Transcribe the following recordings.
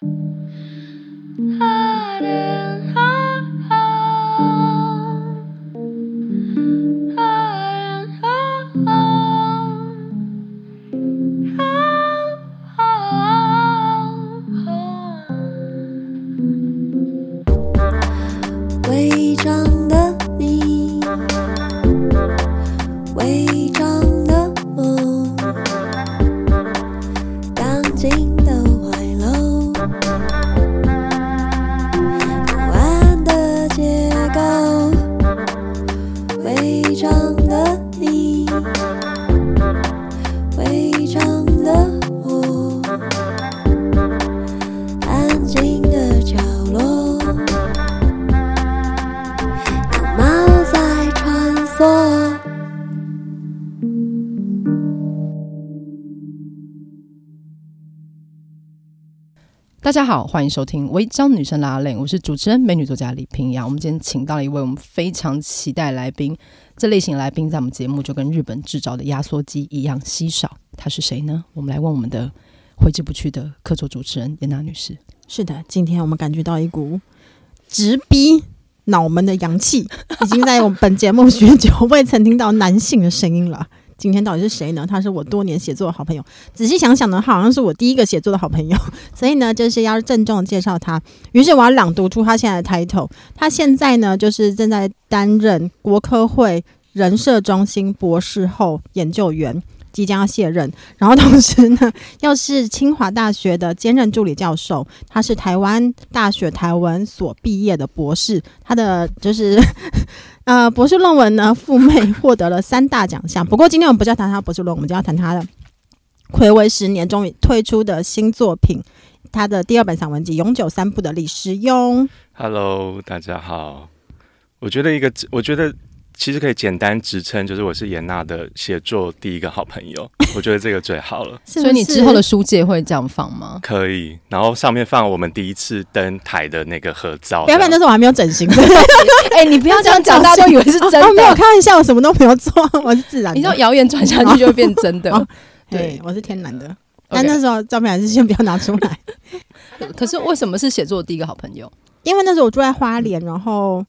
大大家好，欢迎收听《违章女生拉链》，我是主持人美女作家李平阳。我们今天请到了一位我们非常期待来宾，这类型来宾在我们节目就跟日本制造的压缩机一样稀少。他是谁呢？我们来问我们的挥之不去的客座主持人严娜女士。是的，今天我们感觉到一股直逼脑门的阳气，已经在我们本节目许久未曾听到男性的声音了。今天到底是谁呢？他是我多年写作的好朋友。仔细想想呢，他好像是我第一个写作的好朋友，所以呢，就是要郑重的介绍他。于是我要朗读出他现在的 title。他现在呢，就是正在担任国科会人社中心博士后研究员，即将要卸任。然后同时呢，又是清华大学的兼任助理教授。他是台湾大学台文所毕业的博士。他的就是。呃，博士论文呢，赴美获得了三大奖项。不过今天我们不叫谈他博士论文，我们就要谈他的睽违十年终于推出的新作品，他的第二本散文集《永久三部》的李时庸。Hello，大家好。我觉得一个，我觉得。其实可以简单职称，就是我是严娜的写作第一个好朋友，我觉得这个最好了。是 是所以你之后的书界会这样放吗？可以，然后上面放我们第一次登台的那个合照。原本，那时候我还没有整形。哎、欸，你不要这样讲，大家都以为是真的。哦哦、没有开玩笑，我什么都没有做，我是自然的。你说谣言传下去就会变真的。对，我是天然的。但那时候照片还是先不要拿出来。可是为什么是写作第一个好朋友？因为那时候我住在花莲，然后。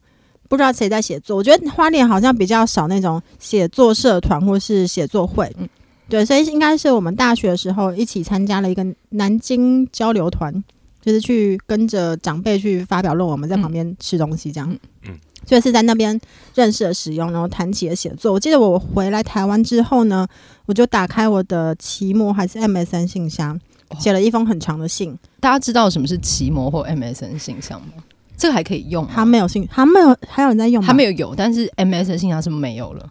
不知道谁在写作，我觉得花莲好像比较少那种写作社团或是写作会，嗯，对，所以应该是我们大学的时候一起参加了一个南京交流团，就是去跟着长辈去发表论文，我们在旁边吃东西这样，嗯，所以是在那边认识了使用，然后谈起了写作。我记得我回来台湾之后呢，我就打开我的奇摩还是 MSN 信箱，写了一封很长的信。大家知道什么是奇摩或 MSN 信箱吗？这个还可以用，他没有信，他没有，还有人在用吗？他没有有，但是 MS 信箱是没有了。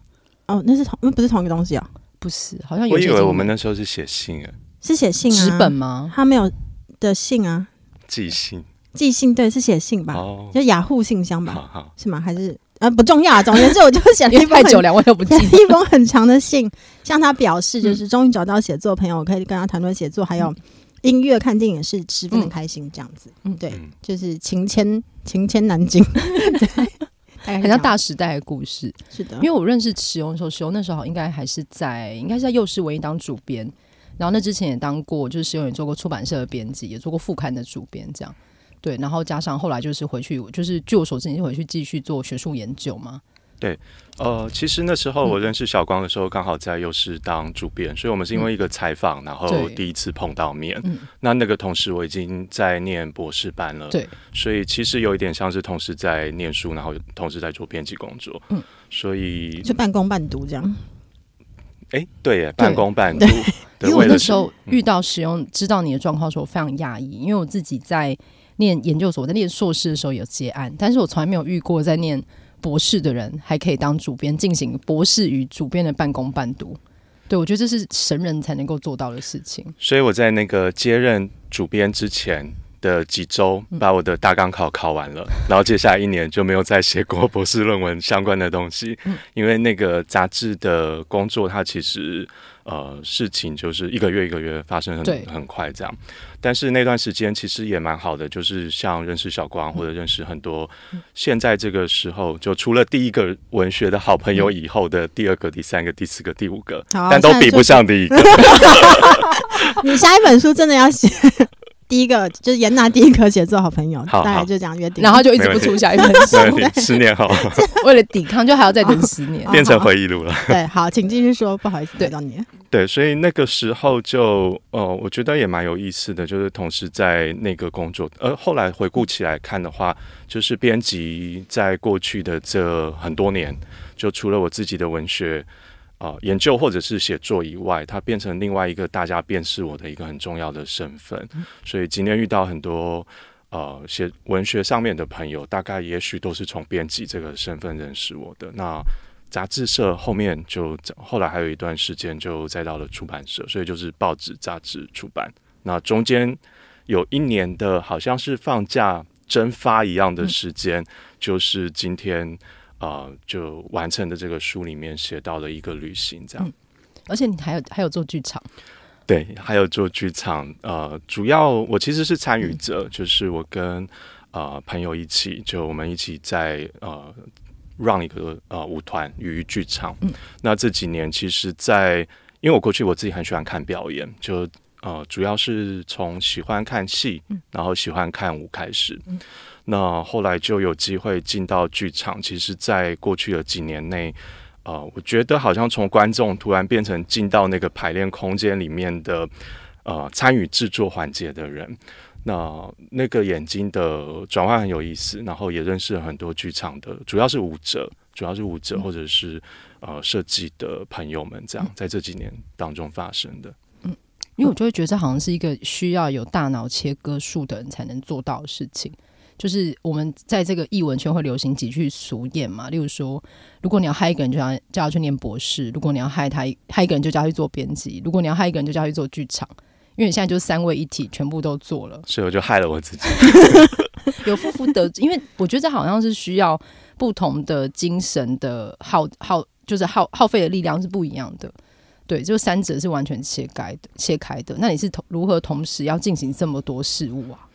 哦，那是同，那不是同一个东西啊？不是，好像有。我以为我们那时候是写信啊，是写信啊，纸本吗？他没有的信啊，寄信，寄信，对，是写信吧？哦，就雅虎信箱吧？好好，是吗？还是呃不重要啊？总之，我就写了一封 太久，两位都不记得一封很长的信，向他表示，就是终于找到写作朋友，我可以跟他谈论写作，还有。音乐、看电影是十分的开心，这样子，嗯，对，就是情牵 情牵南京，对，很像大时代的故事，是的。因为我认识石勇的时候，石勇那时候应该还是在，应该是在幼师文艺当主编，然后那之前也当过，就是石勇也做过出版社的编辑，也做过副刊的主编，这样，对。然后加上后来就是回去，就是据我所知，你是回去继续做学术研究嘛。对，呃，其实那时候我认识小光的时候，刚好在幼师当主编，所以我们是因为一个采访，然后第一次碰到面。那那个同时我已经在念博士班了，对，所以其实有一点像是同时在念书，然后同时在做编辑工作。嗯，所以就半工半读这样。哎，对耶，半工半读。因为我那时候遇到使用，知道你的状况的时候，我非常讶异，因为我自己在念研究所，我在念硕士的时候有接案，但是我从来没有遇过在念。博士的人还可以当主编，进行博士与主编的半工半读。对，我觉得这是神人才能够做到的事情。所以我在那个接任主编之前的几周，把我的大纲考考完了，嗯、然后接下来一年就没有再写过博士论文相关的东西，嗯、因为那个杂志的工作，它其实。呃，事情就是一个月一个月发生很很快这样，但是那段时间其实也蛮好的，就是像认识小光或者认识很多，现在这个时候就除了第一个文学的好朋友以后的第二个、第三个、第四个、第五个，啊、但都比不上第一个。你下一本书真的要写？第一个就是严拿第一个写作好朋友，好大概就这样约定，然后就一直不出下一本书，十年后为了抵抗，就还要再等十年，哦 变成回忆录了。对，好，请继续说，不好意思对。打到你。对，所以那个时候就呃，我觉得也蛮有意思的，就是同时在那个工作，而后来回顾起来看的话，就是编辑在过去的这很多年，就除了我自己的文学啊、呃、研究或者是写作以外，它变成另外一个大家辨识我的一个很重要的身份。所以今天遇到很多呃写文学上面的朋友，大概也许都是从编辑这个身份认识我的。那杂志社后面就后来还有一段时间就再到了出版社，所以就是报纸、杂志出版。那中间有一年的好像是放假蒸发一样的时间，嗯、就是今天啊、呃、就完成的这个书里面写到了一个旅行这样。嗯、而且你还有还有做剧场，对，还有做剧场。呃，主要我其实是参与者，嗯、就是我跟啊、呃、朋友一起，就我们一起在呃。让一个呃舞团与剧场，嗯、那这几年其实在，在因为我过去我自己很喜欢看表演，就呃主要是从喜欢看戏，嗯、然后喜欢看舞开始，嗯、那后来就有机会进到剧场。其实，在过去的几年内，呃，我觉得好像从观众突然变成进到那个排练空间里面的呃参与制作环节的人。那那个眼睛的转换很有意思，然后也认识了很多剧场的，主要是舞者，主要是舞者或者是呃设计的朋友们，这样在这几年当中发生的。嗯，因为我就会觉得这好像是一个需要有大脑切割术的人才能做到的事情。就是我们在这个译文圈会流行几句俗谚嘛，例如说，如果你要害一个人，就要叫他去念博士；如果你要害他害一个人，就叫他去做编辑；如果你要害一个人，就叫他去做剧场。因为你现在就三位一体，全部都做了，所以我就害了我自己。有负负得，因为我觉得这好像是需要不同的精神的耗耗，就是耗耗费的力量是不一样的。对，就三者是完全切开的，切开的。那你是同如何同时要进行这么多事物啊？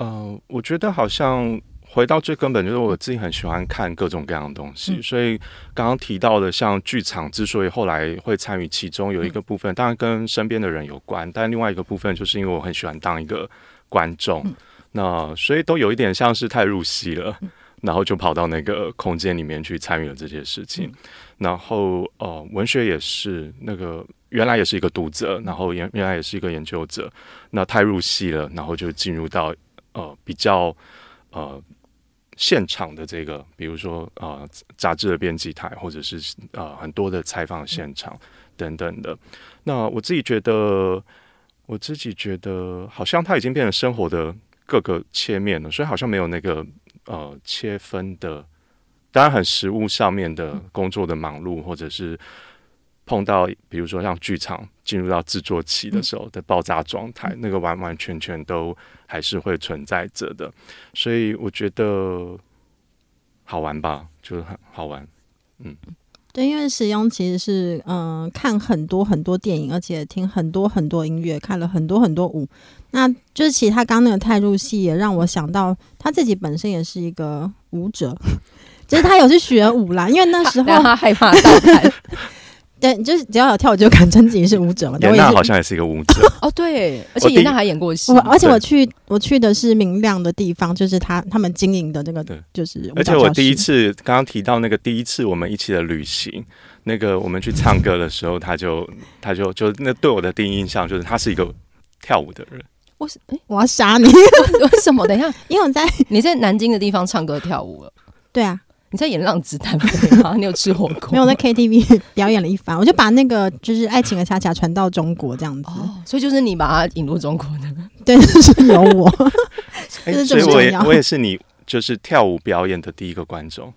嗯、呃，我觉得好像。回到最根本，就是我自己很喜欢看各种各样的东西，嗯、所以刚刚提到的像剧场，之所以后来会参与其中，有一个部分当然跟身边的人有关，但另外一个部分就是因为我很喜欢当一个观众，嗯、那所以都有一点像是太入戏了，嗯、然后就跑到那个空间里面去参与了这些事情，嗯、然后呃，文学也是那个原来也是一个读者，然后原原来也是一个研究者，那太入戏了，然后就进入到呃比较呃。现场的这个，比如说啊，杂志的编辑台，或者是、呃、很多的采访现场等等的。那我自己觉得，我自己觉得，好像它已经变成生活的各个切面了，所以好像没有那个呃切分的。当然，很实务上面的工作的忙碌，或者是。碰到比如说像剧场进入到制作期的时候的爆炸状态，嗯、那个完完全全都还是会存在着的，所以我觉得好玩吧，就是很好玩。嗯，对，因为使用其实是嗯、呃、看很多很多电影，而且听很多很多音乐，看了很多很多舞，那就是其实他刚那个太入戏，也让我想到他自己本身也是一个舞者，就是他有去学舞啦，因为那时候 他，害怕倒弹。对，就是只要有跳，就敢称自己是舞者嘛。严娜好像也是一个舞者 哦，对，而且严娜还演过戏。我而且我去，我去的是明亮的地方，就是他他们经营的那个，就是。而且我第一次刚刚提到那个第一次我们一起的旅行，那个我们去唱歌的时候，他就他就就那对我的第一印象就是他是一个跳舞的人。我是哎，我要杀你！为什么？等一下，因为我在你在南京的地方唱歌跳舞了。对啊。你在演浪子弹飞吗？你有吃火锅？没有，在 KTV 表演了一番，我就把那个就是爱情的恰恰传到中国这样子。哦，所以就是你把它引入中国的，对，就是有我。欸、所以我也我也是你就是跳舞表演的第一个观众，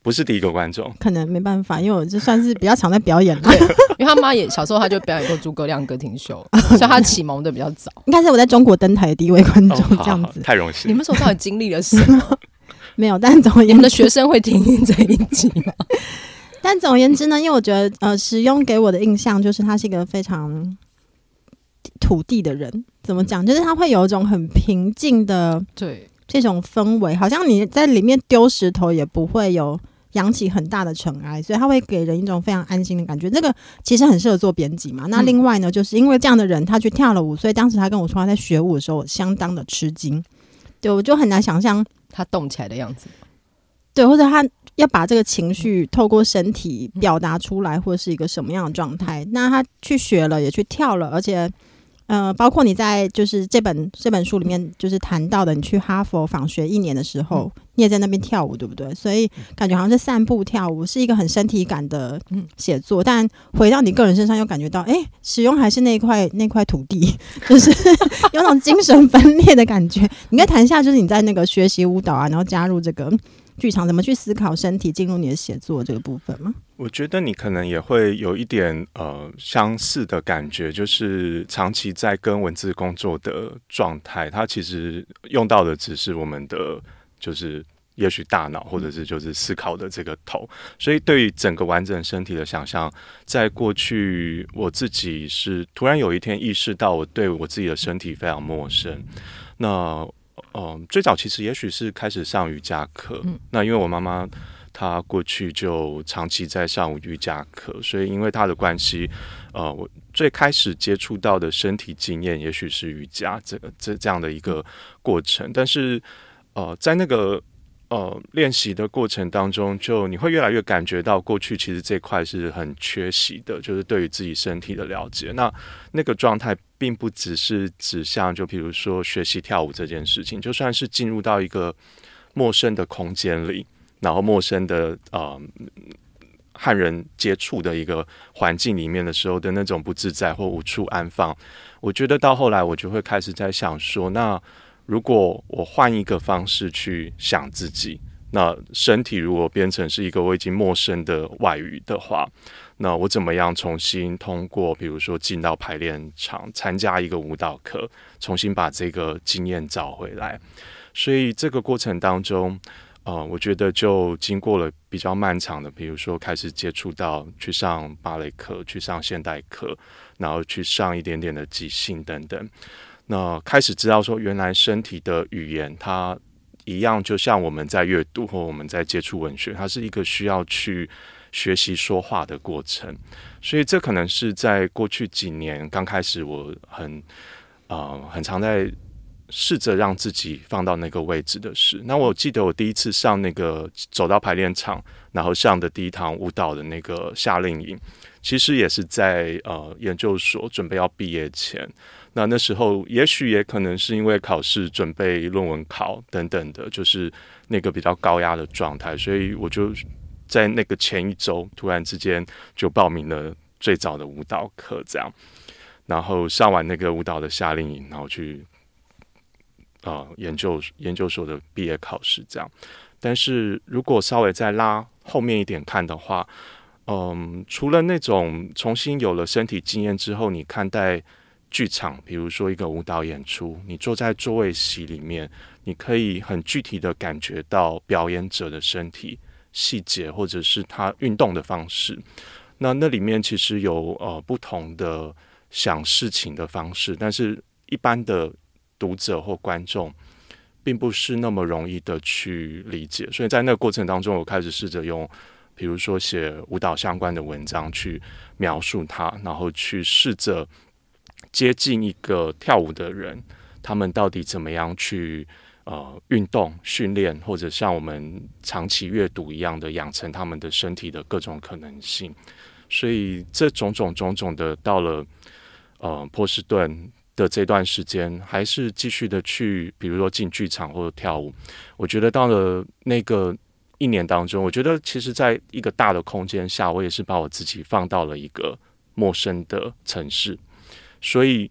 不是第一个观众。可能没办法，因为我就算是比较常在表演。对，因为他妈也小时候他就表演过诸葛亮歌厅秀，所以他启蒙的比较早。应该是我在中国登台的第一位观众，这样子。太荣幸。你们手上到底经历了什么？没有，但总而言之，学生会听这一集吗？但总而言之呢，因为我觉得，呃，使用给我的印象就是他是一个非常土地的人。怎么讲？就是他会有一种很平静的，对，这种氛围，好像你在里面丢石头也不会有扬起很大的尘埃，所以他会给人一种非常安心的感觉。这个其实很适合做编辑嘛。那另外呢，就是因为这样的人他去跳了舞，所以当时他跟我说他在学舞的时候我相当的吃惊。对，我就很难想象他动起来的样子。对，或者他要把这个情绪透过身体表达出来，或者是一个什么样的状态？那他去学了，也去跳了，而且，呃，包括你在就是这本这本书里面就是谈到的，你去哈佛访学一年的时候，你也在那边跳舞，对不对？所以感觉好像是散步跳舞，是一个很身体感的写作。但回到你个人身上，又感觉到，哎，使用还是那块那块土地，就是 有种精神分裂的感觉。你可以谈一下，就是你在那个学习舞蹈啊，然后加入这个。剧场怎么去思考身体进入你的写作这个部分吗？我觉得你可能也会有一点呃相似的感觉，就是长期在跟文字工作的状态，它其实用到的只是我们的就是也许大脑或者是就是思考的这个头，所以对于整个完整身体的想象，在过去我自己是突然有一天意识到我对我自己的身体非常陌生，那。嗯，最早其实也许是开始上瑜伽课。嗯，那因为我妈妈她过去就长期在上瑜伽课，所以因为她的关系，呃，我最开始接触到的身体经验也许是瑜伽这个这这样的一个过程。但是，呃，在那个呃练习的过程当中，就你会越来越感觉到过去其实这块是很缺席的，就是对于自己身体的了解。那那个状态。并不只是指向，就比如说学习跳舞这件事情，就算是进入到一个陌生的空间里，然后陌生的呃和人接触的一个环境里面的时候的那种不自在或无处安放，我觉得到后来我就会开始在想说，那如果我换一个方式去想自己，那身体如果变成是一个我已经陌生的外语的话。那我怎么样重新通过，比如说进到排练场参加一个舞蹈课，重新把这个经验找回来？所以这个过程当中，呃，我觉得就经过了比较漫长的，比如说开始接触到去上芭蕾课，去上现代课，然后去上一点点的即兴等等。那开始知道说，原来身体的语言它一样，就像我们在阅读或我们在接触文学，它是一个需要去。学习说话的过程，所以这可能是在过去几年刚开始，我很啊、很常在试着让自己放到那个位置的事。那我记得我第一次上那个走到排练场，然后上的第一堂舞蹈的那个夏令营，其实也是在呃研究所准备要毕业前。那那时候也许也可能是因为考试准备论文考等等的，就是那个比较高压的状态，所以我就。在那个前一周，突然之间就报名了最早的舞蹈课，这样，然后上完那个舞蹈的夏令营，然后去啊、研究研究所的毕业考试，这样。但是如果稍微再拉后面一点看的话，嗯，除了那种重新有了身体经验之后，你看待剧场，比如说一个舞蹈演出，你坐在座位席里面，你可以很具体的感觉到表演者的身体。细节，或者是他运动的方式，那那里面其实有呃不同的想事情的方式，但是一般的读者或观众并不是那么容易的去理解，所以在那个过程当中，我开始试着用，比如说写舞蹈相关的文章去描述它，然后去试着接近一个跳舞的人，他们到底怎么样去。呃，运动训练，或者像我们长期阅读一样的养成他们的身体的各种可能性，所以这种种种种的，到了呃波士顿的这段时间，还是继续的去，比如说进剧场或者跳舞。我觉得到了那个一年当中，我觉得其实在一个大的空间下，我也是把我自己放到了一个陌生的城市，所以。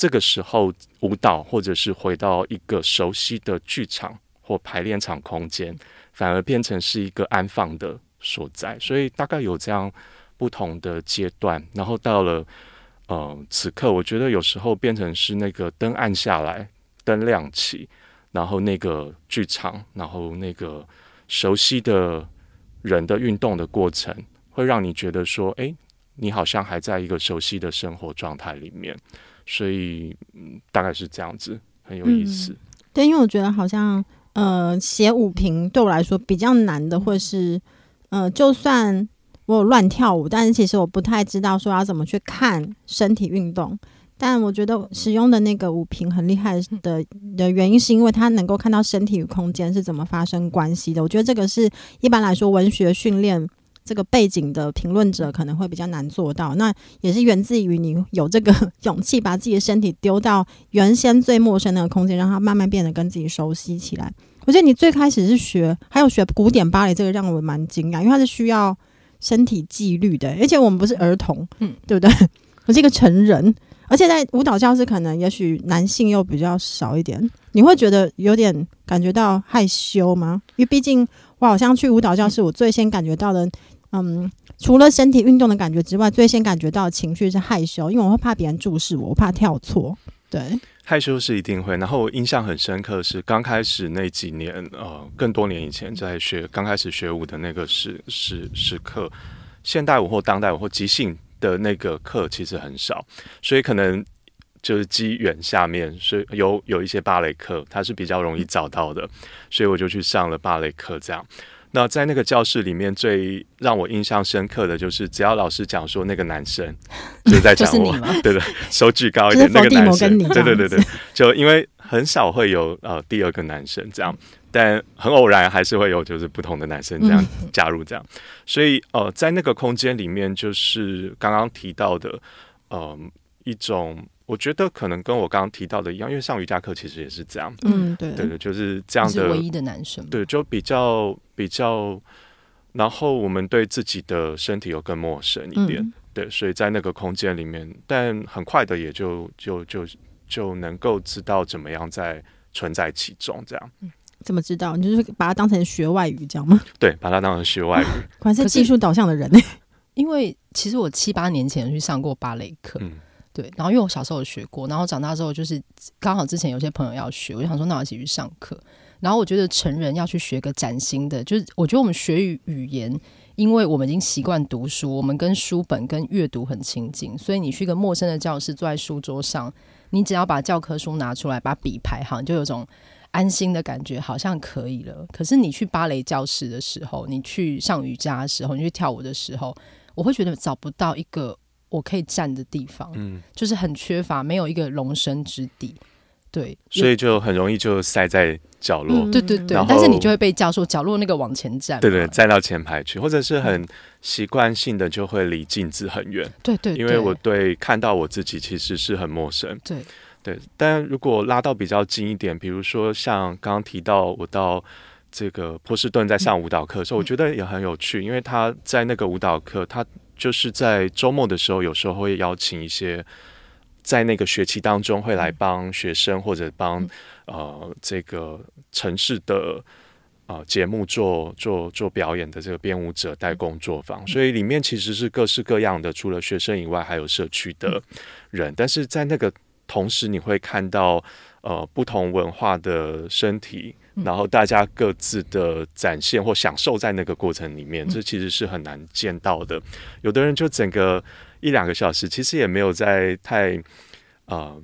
这个时候，舞蹈或者是回到一个熟悉的剧场或排练场空间，反而变成是一个安放的所在。所以大概有这样不同的阶段，然后到了呃此刻，我觉得有时候变成是那个灯暗下来，灯亮起，然后那个剧场，然后那个熟悉的人的运动的过程，会让你觉得说，哎，你好像还在一个熟悉的生活状态里面。所以，嗯，大概是这样子，很有意思。对，因为我觉得好像，呃，写舞评对我来说比较难的，或是呃，就算我有乱跳舞，但是其实我不太知道说要怎么去看身体运动。但我觉得使用的那个舞评很厉害的的原因，是因为它能够看到身体与空间是怎么发生关系的。我觉得这个是一般来说文学训练这个背景的评论者可能会比较难做到。那也是源自于你有这个 勇气，把自己的身体丢到原先最陌生的空间，让它慢慢变得跟自己熟悉起来。我觉得你最开始是学，还有学古典芭蕾，这个让我蛮惊讶，因为它是需要身体纪律的，而且我们不是儿童，嗯，对不对？我是一个成人。而且在舞蹈教室，可能也许男性又比较少一点，你会觉得有点感觉到害羞吗？因为毕竟我好像去舞蹈教室，我最先感觉到的，嗯，除了身体运动的感觉之外，最先感觉到情绪是害羞，因为我会怕别人注视我，我怕跳错。对，害羞是一定会。然后我印象很深刻是刚开始那几年，呃，更多年以前在学刚开始学舞的那个时时时刻，现代舞或当代舞或即兴。的那个课其实很少，所以可能就是机缘下面，所以有有一些芭蕾课，它是比较容易找到的，所以我就去上了芭蕾课。这样，那在那个教室里面，最让我印象深刻的就是，只要老师讲说那个男生 就在讲我，对对，手举高一点，那个男生，对对对对，就因为很少会有呃第二个男生这样。但很偶然，还是会有就是不同的男生这样加入这样，所以呃，在那个空间里面，就是刚刚提到的，呃，一种我觉得可能跟我刚刚提到的一样，因为上瑜伽课其实也是这样，嗯，对，对的，就是这样的，唯一的男生，对，就比较比较，然后我们对自己的身体又更陌生一点，嗯、对，所以在那个空间里面，但很快的也就就就就能够知道怎么样在存在其中这样。嗯怎么知道？你就是把它当成学外语，这样吗？对，把它当成学外语。果然是技术导向的人呢。因为其实我七八年前去上过芭蕾课，嗯，对。然后因为我小时候有学过，然后长大之后就是刚好之前有些朋友要学，我就想说那我一起去上课。然后我觉得成人要去学个崭新的，就是我觉得我们学语语言，因为我们已经习惯读书，我们跟书本跟阅读很亲近，所以你去一个陌生的教室，坐在书桌上，你只要把教科书拿出来，把笔排好，你就有种。安心的感觉好像可以了，可是你去芭蕾教室的时候，你去上瑜伽的时候，你去跳舞的时候，我会觉得找不到一个我可以站的地方，嗯，就是很缺乏，没有一个容身之地，对，所以就很容易就塞在角落，嗯、对对对，但是你就会被叫说角落那个往前站，对，对对，站到前排去，或者是很习惯性的就会离镜子很远，对，对对，因为我对看到我自己其实是很陌生，对。对，但如果拉到比较近一点，比如说像刚刚提到我到这个波士顿在上舞蹈课的时候，我觉得也很有趣，因为他在那个舞蹈课，他就是在周末的时候，有时候会邀请一些在那个学期当中会来帮学生或者帮呃这个城市的呃节目做做做表演的这个编舞者带工作坊，所以里面其实是各式各样的，除了学生以外，还有社区的人，但是在那个。同时，你会看到呃不同文化的身体，然后大家各自的展现或享受在那个过程里面，这其实是很难见到的。有的人就整个一两个小时，其实也没有在太呃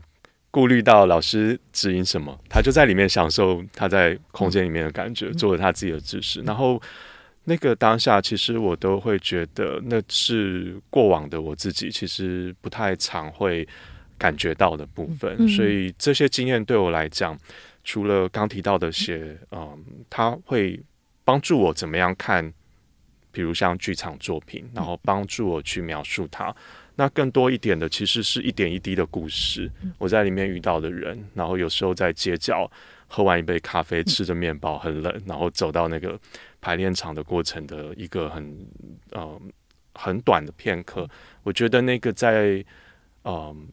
顾虑到老师指引什么，他就在里面享受他在空间里面的感觉，做了他自己的知识。然后那个当下，其实我都会觉得那是过往的我自己，其实不太常会。感觉到的部分，所以这些经验对我来讲，除了刚提到的些，嗯，他会帮助我怎么样看，比如像剧场作品，然后帮助我去描述它。那更多一点的，其实是一点一滴的故事，我在里面遇到的人，然后有时候在街角喝完一杯咖啡，吃着面包，很冷，然后走到那个排练场的过程的一个很，嗯，很短的片刻，我觉得那个在，嗯。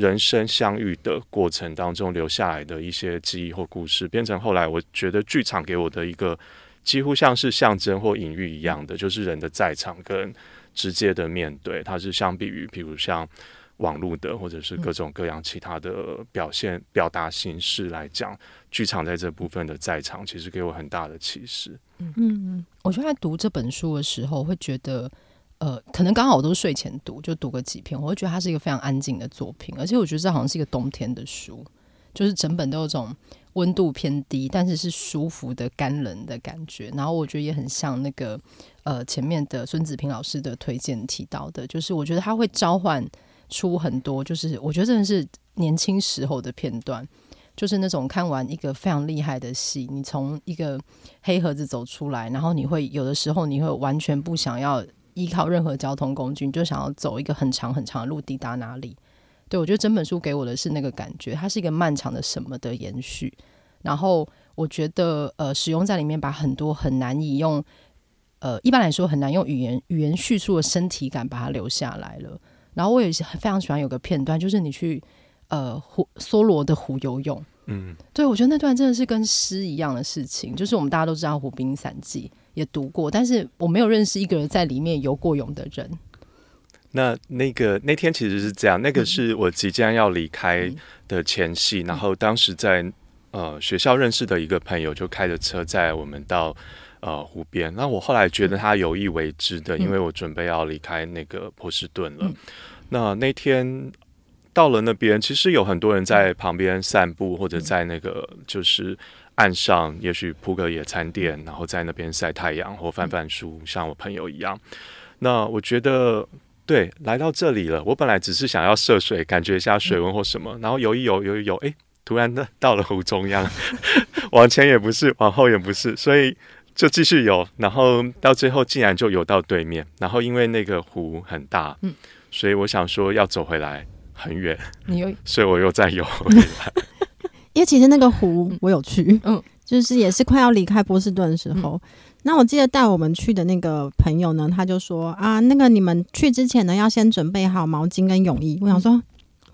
人生相遇的过程当中留下来的一些记忆或故事，变成后来我觉得剧场给我的一个几乎像是象征或隐喻一样的，就是人的在场跟直接的面对，它是相比于，比如像网络的或者是各种各样其他的表现表达形式来讲，剧场在这部分的在场，其实给我很大的启示。嗯嗯，我觉得在读这本书的时候，会觉得。呃，可能刚好我都睡前读，就读个几篇，我会觉得它是一个非常安静的作品，而且我觉得这好像是一个冬天的书，就是整本都有种温度偏低，但是是舒服的干冷的感觉。然后我觉得也很像那个呃前面的孙子平老师的推荐提到的，就是我觉得他会召唤出很多，就是我觉得真的是年轻时候的片段。就是那种看完一个非常厉害的戏，你从一个黑盒子走出来，然后你会有的时候你会完全不想要依靠任何交通工具，你就想要走一个很长很长的路抵达哪里。对，我觉得整本书给我的是那个感觉，它是一个漫长的什么的延续。然后我觉得呃，使用在里面把很多很难以用呃一般来说很难用语言语言叙述的身体感把它留下来了。然后我也是非常喜欢有个片段，就是你去。呃，湖梭罗的湖游泳，嗯，对，我觉得那段真的是跟诗一样的事情。就是我们大家都知道《湖滨散记》，也读过，但是我没有认识一个人在里面游过泳的人。那那个那天其实是这样，那个是我即将要离开的前夕，嗯、然后当时在呃学校认识的一个朋友就开着车载我们到呃湖边。那我后来觉得他有意为之的，嗯、因为我准备要离开那个波士顿了。嗯、那那天。到了那边，其实有很多人在旁边散步，或者在那个就是岸上，也许铺个野餐垫，然后在那边晒太阳或翻翻书，像我朋友一样。那我觉得，对，来到这里了。我本来只是想要涉水，感觉一下水温或什么，然后游一游，游一游，哎，突然的到了湖中央，往前也不是，往后也不是，所以就继续游，然后到最后竟然就游到对面。然后因为那个湖很大，嗯所以我想说要走回来。很远，你又，所以我又再游回来。因为其实那个湖我有去，嗯，就是也是快要离开波士顿的时候。嗯、那我记得带我们去的那个朋友呢，他就说啊，那个你们去之前呢，要先准备好毛巾跟泳衣。我想说，嗯、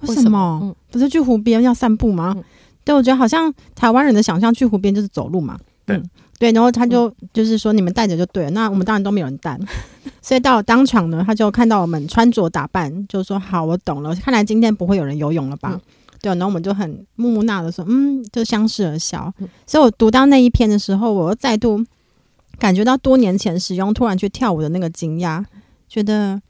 为什么？什么嗯、不是去湖边要散步吗？嗯、对，我觉得好像台湾人的想象，去湖边就是走路嘛。对。嗯对，然后他就就是说，你们带着就对了。那我们当然都没有人带，所以到了当场呢，他就看到我们穿着打扮，就说：“好，我懂了。看来今天不会有人游泳了吧？”嗯、对，然后我们就很木讷的说：“嗯，就相视而笑。嗯”所以，我读到那一篇的时候，我又再度感觉到多年前使用突然去跳舞的那个惊讶，觉得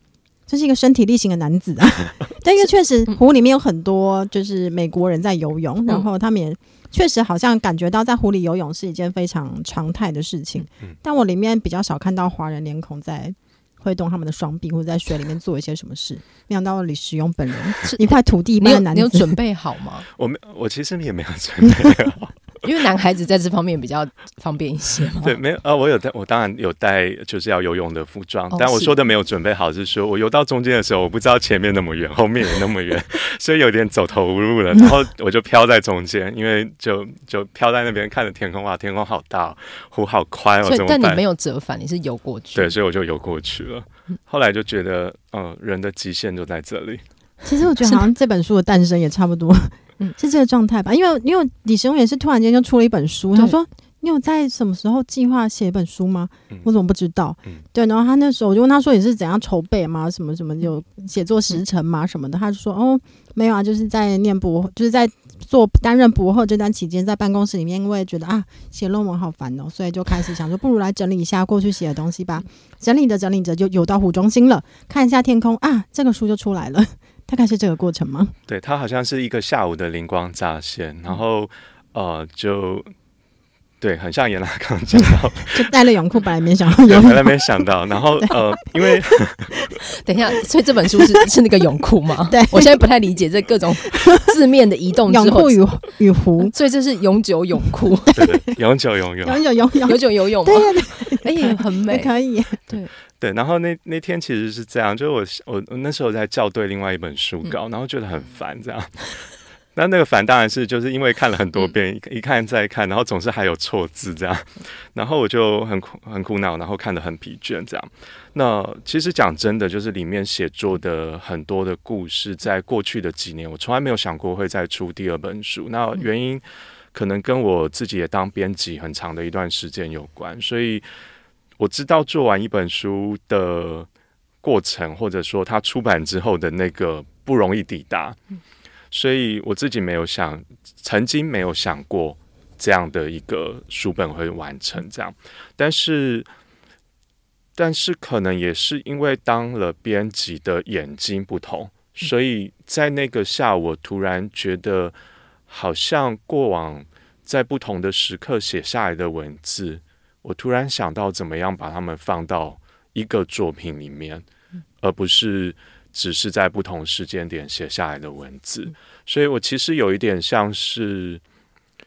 这是一个身体力行的男子啊。但因为确实湖里面有很多就是美国人在游泳，然后他们也。确实好像感觉到在湖里游泳是一件非常常态的事情，嗯、但我里面比较少看到华人脸孔在挥动他们的双臂或者在水里面做一些什么事。没想到李时勇本人是一块土地一般的男子，你有，你有准备好吗？我没，我其实也没有准备好。因为男孩子在这方面比较方便一些嘛。对，没有啊，我有带，我当然有带，就是要游泳的服装。哦、但我说的没有准备好，是说我游到中间的时候，我不知道前面那么远，后面也那么远，所以有点走投无路了。然后我就飘在中间，因为就就飘在那边看着天空，哇，天空好大，湖好宽哦。所以，但你没有折返，你是游过去。对，所以我就游过去了。后来就觉得，嗯、呃，人的极限就在这里。其实我觉得，好像这本书的诞生也差不多。嗯，是这个状态吧？因为因为李时雍也是突然间就出了一本书，他说：“你有在什么时候计划写一本书吗？”嗯、我怎么不知道？嗯、对，然后他那时候我就问他说：“你是怎样筹备吗？什么什么有写作时程吗？什么的？”他就说：“哦，没有啊，就是在念博，就是在做担任博后这段期间，在办公室里面，因为觉得啊写论文好烦哦，所以就开始想说，不如来整理一下过去写的东西吧。整理着整理着，就游到湖中心了，看一下天空啊，这个书就出来了。”大概是这个过程吗？对，它好像是一个下午的灵光乍现，然后呃，就对，很像严拉刚讲到，就带了泳裤，本来没想到，本来没想到，然后 呃，因为等一下，所以这本书是是那个泳裤吗？对，我现在不太理解这各种字面的移动之后，泳裤与与湖，所以这是永久泳裤，对对，永久游泳，永久游泳，永久游泳，对对对，哎，很美，可以，对。对，然后那那天其实是这样，就是我我我那时候在校对另外一本书稿，然后觉得很烦，这样。那那个烦当然是就是因为看了很多遍，一看再看，然后总是还有错字这样，然后我就很苦很苦恼，然后看得很疲倦这样。那其实讲真的，就是里面写作的很多的故事，在过去的几年，我从来没有想过会再出第二本书。那原因可能跟我自己也当编辑很长的一段时间有关，所以。我知道做完一本书的过程，或者说它出版之后的那个不容易抵达，所以我自己没有想，曾经没有想过这样的一个书本会完成这样。但是，但是可能也是因为当了编辑的眼睛不同，所以在那个下午，我突然觉得好像过往在不同的时刻写下来的文字，我突然想到怎么样把它们放到一个作品里面，而不是只是在不同时间点写下来的文字。所以我其实有一点像是，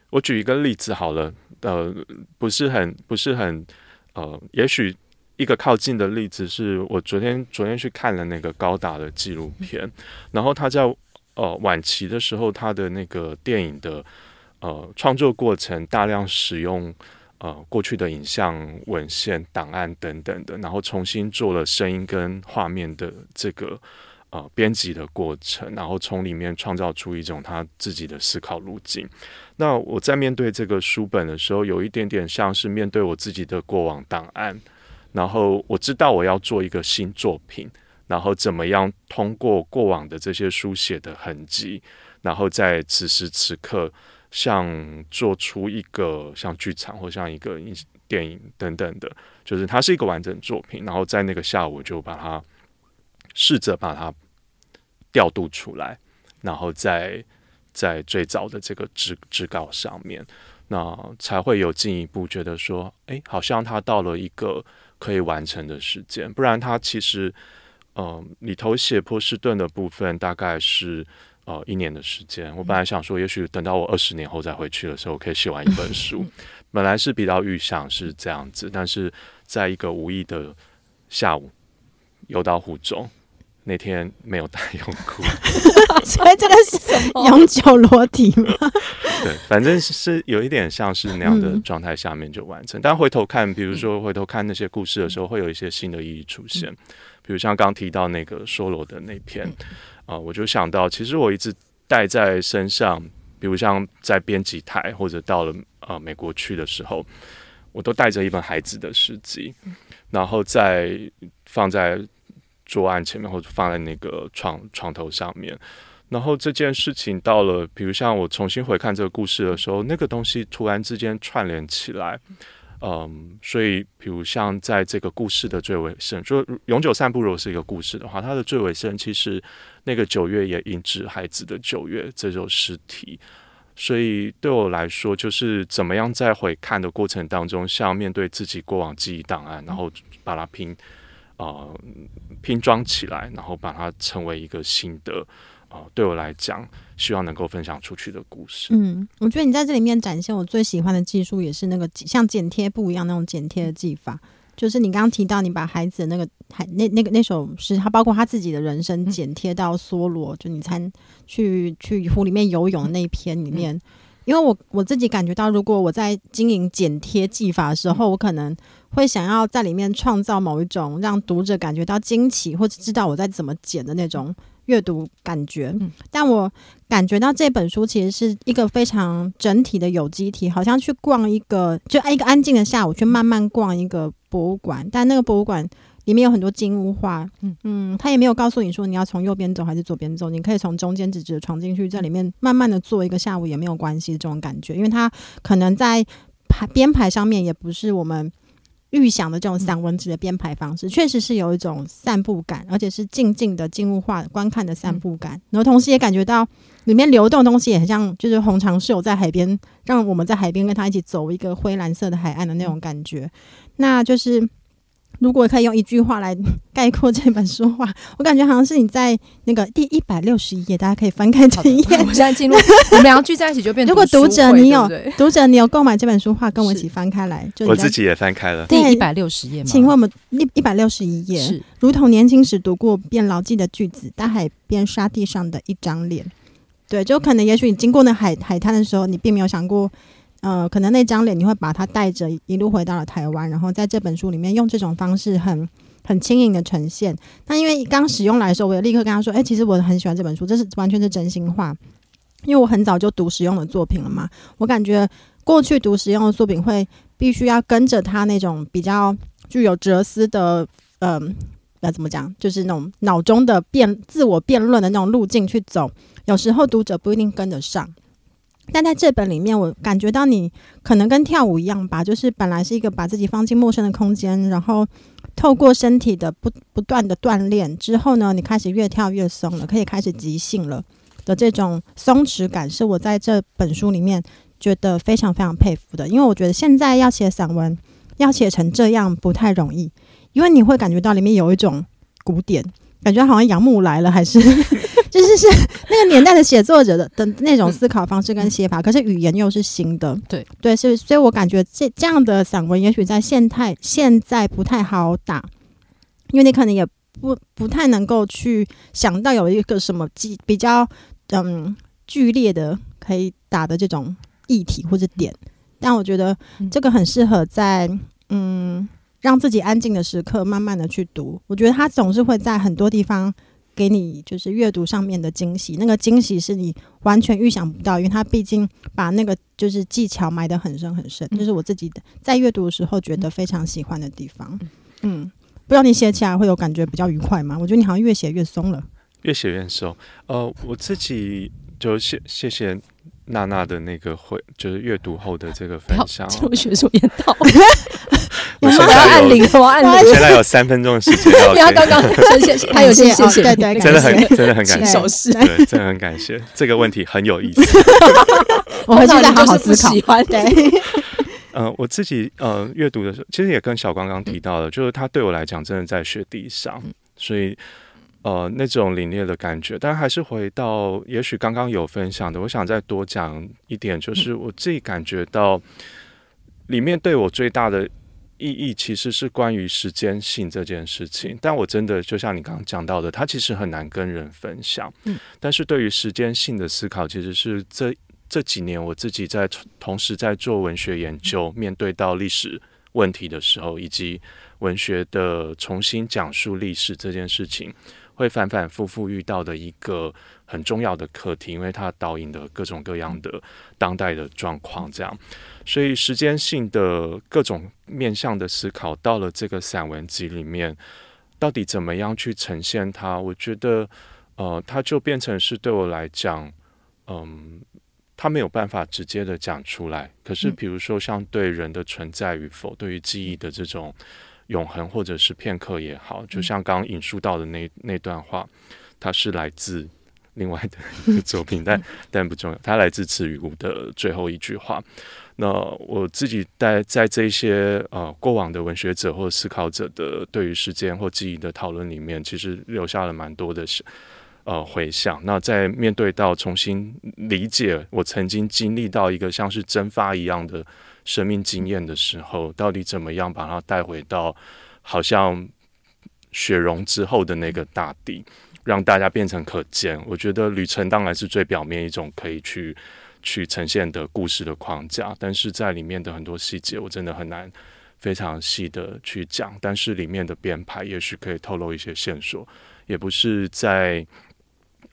我举一个例子好了，呃，不是很不是很呃，也许一个靠近的例子是我昨天昨天去看了那个高达的纪录片，然后他在呃晚期的时候，他的那个电影的呃创作过程大量使用呃过去的影像文献档案等等的，然后重新做了声音跟画面的这个。呃，编辑的过程，然后从里面创造出一种他自己的思考路径。那我在面对这个书本的时候，有一点点像是面对我自己的过往档案。然后我知道我要做一个新作品，然后怎么样通过过往的这些书写的痕迹，然后在此时此刻，像做出一个像剧场或像一个影电影等等的，就是它是一个完整作品。然后在那个下午就把它。试着把它调度出来，然后在在最早的这个纸纸稿上面，那才会有进一步觉得说，哎，好像它到了一个可以完成的时间。不然，它其实，嗯、呃，里头写波士顿的部分大概是呃一年的时间。我本来想说，也许等到我二十年后再回去的时候，我可以写完一本书。本来是比较预想是这样子，但是在一个无意的下午，游到湖中。那天没有带泳裤 所以这个是永久裸体吗？对，反正是有一点像是那样的状态下面就完成。嗯、但回头看，比如说回头看那些故事的时候，会有一些新的意义出现。嗯、比如像刚提到那个梭罗的那篇啊、呃，我就想到，其实我一直带在身上，比如像在编辑台或者到了呃美国去的时候，我都带着一本孩子的诗集，然后再放在。桌案前面，或者放在那个床床头上面，然后这件事情到了，比如像我重新回看这个故事的时候，那个东西突然之间串联起来，嗯，所以比如像在这个故事的最尾声，就永久散步如果是一个故事的话，它的最尾声其实那个九月也引指孩子的九月这首诗题，所以对我来说，就是怎么样在回看的过程当中，像面对自己过往记忆档案，然后把它拼。呃，拼装起来，然后把它成为一个新的，呃，对我来讲，希望能够分享出去的故事。嗯，我觉得你在这里面展现我最喜欢的技术，也是那个像剪贴布一样那种剪贴的技法。就是你刚刚提到，你把孩子的那个孩那那个那首诗，他包括他自己的人生剪贴到梭罗，就你参去去湖里面游泳的那一篇里面。因为我我自己感觉到，如果我在经营剪贴技法的时候，我可能会想要在里面创造某一种让读者感觉到惊奇，或者知道我在怎么剪的那种阅读感觉。但我感觉到这本书其实是一个非常整体的有机体，好像去逛一个就一个安静的下午，去慢慢逛一个博物馆。但那个博物馆。里面有很多金屋画，嗯嗯，他也没有告诉你说你要从右边走还是左边走，你可以从中间直直的闯进去，在里面慢慢的坐一个下午也没有关系，这种感觉，因为它可能在排编排上面也不是我们预想的这种散文纸的编排方式，确实是有一种散步感，而且是静静的静物画观看的散步感，然后同时也感觉到里面流动的东西也很像，就是红常秀在海边，让我们在海边跟他一起走一个灰蓝色的海岸的那种感觉，那就是。如果可以用一句话来概括这本书的话，我感觉好像是你在那个第一百六十一页，大家可以翻开这一页。我现在进入，我们俩聚在一起就变成。如果读者你有对对读者你有购买这本书的话，跟我一起翻开来。就我自己也翻开了第一百六十页？请问我们一一百六十一页是如同年轻时读过便牢记的句子，大海边沙地上的一张脸。对，就可能也许你经过那海海滩的时候，你并没有想过。呃，可能那张脸你会把它带着一路回到了台湾，然后在这本书里面用这种方式很很轻盈的呈现。那因为刚使用来的时候，我也立刻跟他说：“哎，其实我很喜欢这本书，这是完全是真心话。”因为我很早就读实用的作品了嘛，我感觉过去读实用的作品会必须要跟着他那种比较具有哲思的，嗯、要怎么讲，就是那种脑中的辩自我辩论的那种路径去走，有时候读者不一定跟得上。但在这本里面，我感觉到你可能跟跳舞一样吧，就是本来是一个把自己放进陌生的空间，然后透过身体的不不断的锻炼之后呢，你开始越跳越松了，可以开始即兴了的这种松弛感，是我在这本书里面觉得非常非常佩服的，因为我觉得现在要写散文，要写成这样不太容易，因为你会感觉到里面有一种古典，感觉好像杨牧来了，还是就是是那个年代的写作者的的那种思考方式跟写法，可是语言又是新的，对对，所以所以我感觉这这样的散文，也许在现代现在不太好打，因为你可能也不不太能够去想到有一个什么比比较嗯剧烈的可以打的这种。议题或者点，但我觉得这个很适合在嗯让自己安静的时刻，慢慢的去读。我觉得他总是会在很多地方给你就是阅读上面的惊喜，那个惊喜是你完全预想不到，因为他毕竟把那个就是技巧埋得很深很深。就是我自己的在阅读的时候觉得非常喜欢的地方。嗯，不知道你写起来会有感觉比较愉快吗？我觉得你好像越写越松了，越写越松。呃，我自己就谢谢谢。娜娜的那个会就是阅读后的这个分享，进入学术研讨。我现在按铃，我按铃。现在有三分钟的时间。要刚刚谢谢，还有谢谢，谢谢，真的很真的很感谢，手势，对，真的很感谢。这个问题很有意思，我回去再好好思考。喜欢对，呃，我自己呃阅读的时候，其实也跟小光刚提到的，就是他对我来讲，真的在雪地上，所以。呃，那种凛冽的感觉，但还是回到，也许刚刚有分享的，我想再多讲一点，就是我自己感觉到里面对我最大的意义，其实是关于时间性这件事情。但我真的就像你刚刚讲到的，它其实很难跟人分享。嗯，但是对于时间性的思考，其实是这这几年我自己在同时在做文学研究，面对到历史问题的时候，以及文学的重新讲述历史这件事情。会反反复复遇到的一个很重要的课题，因为它导引的各种各样的当代的状况，这样，所以时间性的各种面向的思考，到了这个散文集里面，到底怎么样去呈现它？我觉得，呃，它就变成是对我来讲，嗯，它没有办法直接的讲出来。可是，比如说像对人的存在与否，对于记忆的这种。永恒，或者是片刻也好，就像刚刚引述到的那那段话，它是来自另外的一个作品，但但不重要，它来自池雨屋的最后一句话。那我自己在在这些呃过往的文学者或思考者的对于时间或记忆的讨论里面，其实留下了蛮多的呃回响。那在面对到重新理解我曾经经历到一个像是蒸发一样的。生命经验的时候，到底怎么样把它带回到好像雪融之后的那个大地，让大家变成可见？我觉得旅程当然是最表面一种可以去去呈现的故事的框架，但是在里面的很多细节，我真的很难非常细的去讲。但是里面的编排也许可以透露一些线索，也不是在。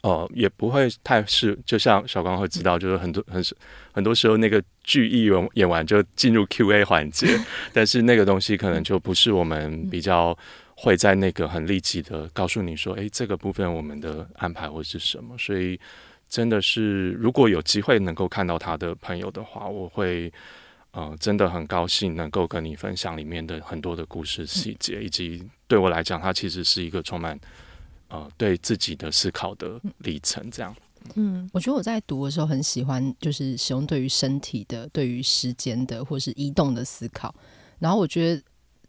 哦，也不会太是，就像小光会知道，就是很多很很多时候那个剧一演演完就进入 Q&A 环节，但是那个东西可能就不是我们比较会在那个很立即的告诉你说，哎，这个部分我们的安排会是什么？所以真的是，如果有机会能够看到他的朋友的话，我会呃真的很高兴能够跟你分享里面的很多的故事细节，以及对我来讲，它其实是一个充满。呃，对自己的思考的历程，这样。嗯，我觉得我在读的时候很喜欢，就是使用对于身体的、对于时间的，或是移动的思考。然后我觉得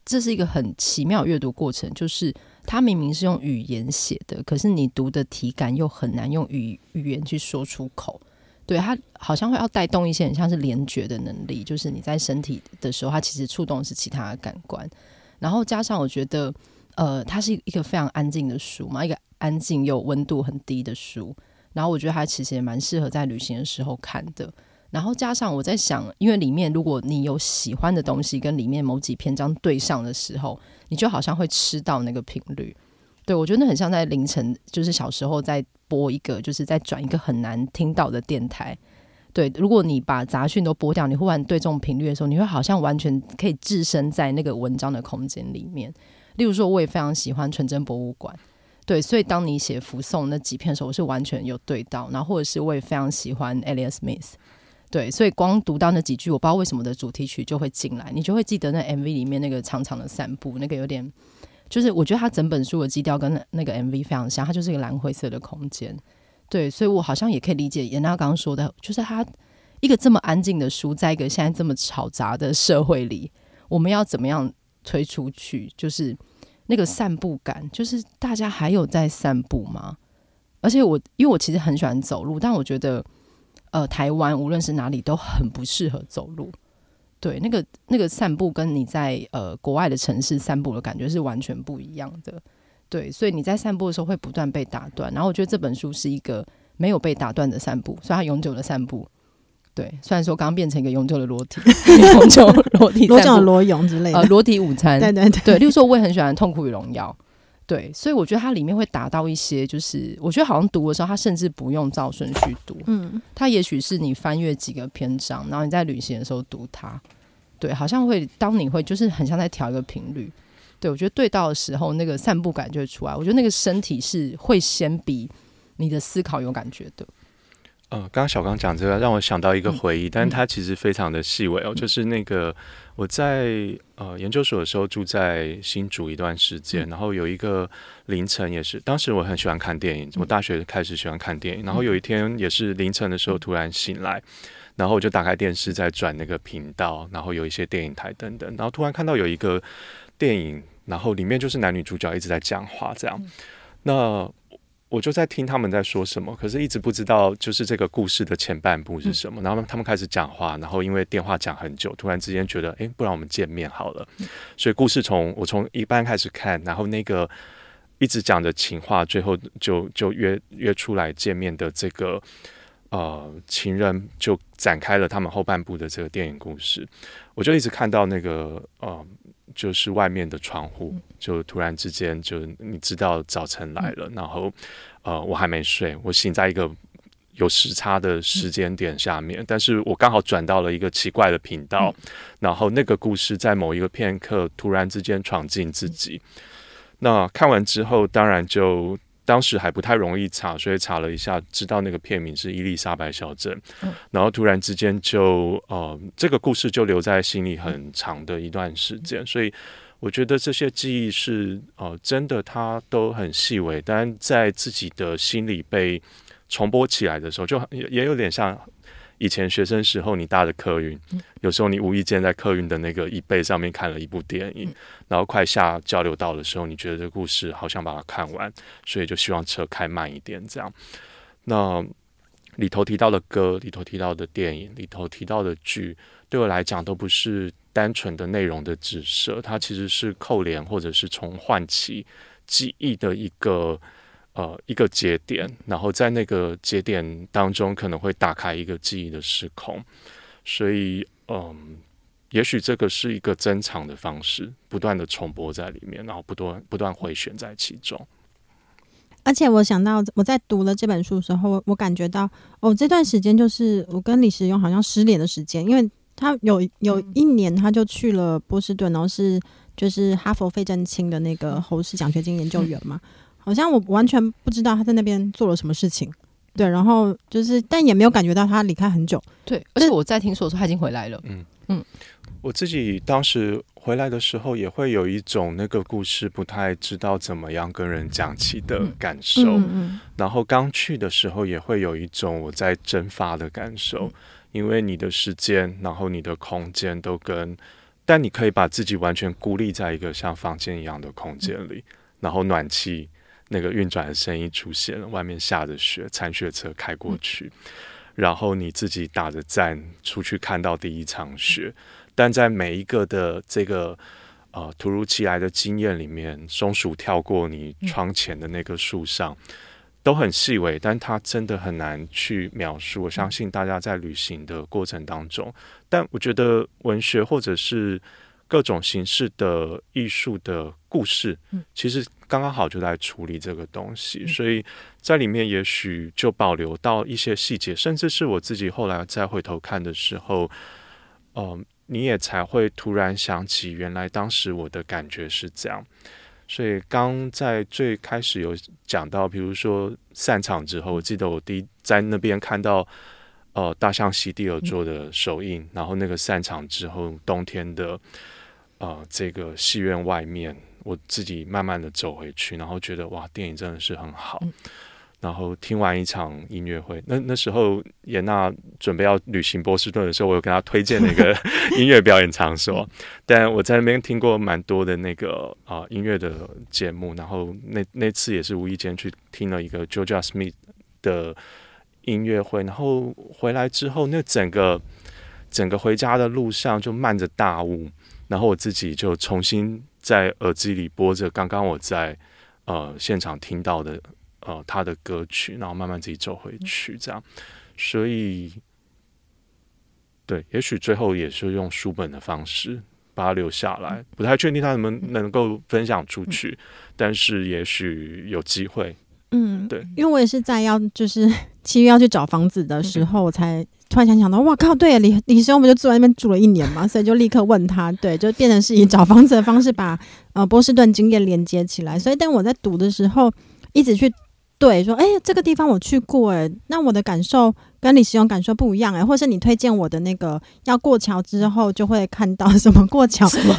这是一个很奇妙阅读过程，就是它明明是用语言写的，可是你读的体感又很难用语语言去说出口。对，它好像会要带动一些很像是联觉的能力，就是你在身体的时候，它其实触动的是其他的感官。然后加上我觉得。呃，它是一个非常安静的书嘛，一个安静又温度很低的书。然后我觉得它其实也蛮适合在旅行的时候看的。然后加上我在想，因为里面如果你有喜欢的东西跟里面某几篇章对上的时候，你就好像会吃到那个频率。对，我觉得那很像在凌晨，就是小时候在播一个，就是在转一个很难听到的电台。对，如果你把杂讯都播掉，你忽然对这种频率的时候，你会好像完全可以置身在那个文章的空间里面。例如说，我也非常喜欢纯真博物馆，对，所以当你写福颂那几篇的时候，我是完全有对到。然后或者是我也非常喜欢 Elliott Smith，对，所以光读到那几句，我不知道为什么的主题曲就会进来，你就会记得那 MV 里面那个长长的散步，那个有点，就是我觉得他整本书的基调跟那那个 MV 非常像，它就是一个蓝灰色的空间，对，所以我好像也可以理解严娜刚刚说的，就是他一个这么安静的书，在一个现在这么嘈杂的社会里，我们要怎么样推出去？就是那个散步感，就是大家还有在散步吗？而且我因为我其实很喜欢走路，但我觉得呃，台湾无论是哪里都很不适合走路。对，那个那个散步跟你在呃国外的城市散步的感觉是完全不一样的。对，所以你在散步的时候会不断被打断。然后我觉得这本书是一个没有被打断的散步，所以它永久的散步。对，虽然说刚刚变成一个永久的裸体，永久裸体，裸脚裸泳之类的，呃，裸体午餐。对对对，对。例如说，我也很喜欢《痛苦与荣耀》。对，所以我觉得它里面会达到一些，就是我觉得好像读的时候，它甚至不用照顺序读。嗯，它也许是你翻阅几个篇章，然后你在旅行的时候读它。对，好像会当你会就是很像在调一个频率。对，我觉得对到的时候，那个散步感就会出来。我觉得那个身体是会先比你的思考有感觉的。呃，刚刚小刚讲这个让我想到一个回忆，嗯、但是它其实非常的细微哦。嗯、就是那个我在呃研究所的时候住在新竹一段时间，嗯、然后有一个凌晨也是，当时我很喜欢看电影，我大学开始喜欢看电影，嗯、然后有一天也是凌晨的时候突然醒来，然后我就打开电视在转那个频道，然后有一些电影台等等，然后突然看到有一个电影，然后里面就是男女主角一直在讲话这样，嗯、那。我就在听他们在说什么，可是一直不知道就是这个故事的前半部是什么。然后他们开始讲话，然后因为电话讲很久，突然之间觉得，诶，不然我们见面好了。所以故事从我从一半开始看，然后那个一直讲的情话，最后就就约约出来见面的这个呃情人，就展开了他们后半部的这个电影故事。我就一直看到那个呃。就是外面的窗户，就突然之间，就你知道早晨来了，然后呃，我还没睡，我醒在一个有时差的时间点下面，但是我刚好转到了一个奇怪的频道，然后那个故事在某一个片刻突然之间闯进自己，那看完之后，当然就。当时还不太容易查，所以查了一下，知道那个片名是《伊丽莎白小镇》，嗯、然后突然之间就呃，这个故事就留在心里很长的一段时间。嗯、所以我觉得这些记忆是呃，真的，它都很细微，但在自己的心里被重播起来的时候，就也也有点像。以前学生时候，你搭的客运，有时候你无意间在客运的那个椅背上面看了一部电影，然后快下交流道的时候，你觉得这个故事好想把它看完，所以就希望车开慢一点，这样。那里头提到的歌，里头提到的电影，里头提到的剧，对我来讲都不是单纯的内容的指涉，它其实是扣连或者是重唤起记忆的一个。呃，一个节点，然后在那个节点当中，可能会打开一个记忆的时空，所以，嗯，也许这个是一个珍藏的方式，不断的重播在里面，然后不断不断回旋在其中。而且我想到，我在读了这本书的时候，我感觉到，哦，这段时间就是我跟李时勇好像失联的时间，因为他有有一年他就去了波士顿，然后是就是哈佛费正清的那个侯氏奖学金研究员嘛。嗯好像我完全不知道他在那边做了什么事情，对，然后就是，但也没有感觉到他离开很久，对。而且我在听说的时候他已经回来了，嗯嗯。嗯，我自己当时回来的时候，也会有一种那个故事不太知道怎么样跟人讲起的感受。嗯嗯嗯，然后刚去的时候，也会有一种我在蒸发的感受，嗯、因为你的时间，然后你的空间都跟，但你可以把自己完全孤立在一个像房间一样的空间里，嗯、然后暖气。那个运转的声音出现了，外面下着雪，铲雪车开过去，嗯、然后你自己打着站出去看到第一场雪，但在每一个的这个呃突如其来的经验里面，松鼠跳过你窗前的那棵树上，嗯、都很细微，但它真的很难去描述。我相信大家在旅行的过程当中，但我觉得文学或者是各种形式的艺术的故事，嗯、其实。刚刚好就在处理这个东西，所以在里面也许就保留到一些细节，甚至是我自己后来再回头看的时候，呃，你也才会突然想起，原来当时我的感觉是这样。所以刚在最开始有讲到，比如说散场之后，我记得我第一在那边看到，呃，大象席地而坐的手印，然后那个散场之后，冬天的，呃，这个戏院外面。我自己慢慢的走回去，然后觉得哇，电影真的是很好。嗯、然后听完一场音乐会。那那时候严娜准备要旅行波士顿的时候，我有跟她推荐那个 音乐表演场所。但我在那边听过蛮多的那个啊、呃、音乐的节目，然后那那次也是无意间去听了一个 Jorja Smith 的音乐会，然后回来之后，那整个整个回家的路上就漫着大雾，然后我自己就重新在耳机里播着刚刚我在呃现场听到的呃他的歌曲，然后慢慢自己走回去，这样，所以对，也许最后也是用书本的方式把它留下来，不太确定他能不能够分享出去，但是也许有机会。嗯，对，因为我也是在要就是 七月要去找房子的时候，我才突然想想到，哇靠，对，李李生我们就住在那边住了一年嘛，所以就立刻问他，对，就变成是以找房子的方式把呃波士顿经验连接起来。所以但我在读的时候，一直去对说，哎，这个地方我去过，哎，那我的感受。跟你使用感受不一样哎、欸，或是你推荐我的那个要过桥之后就会看到什么过桥，什么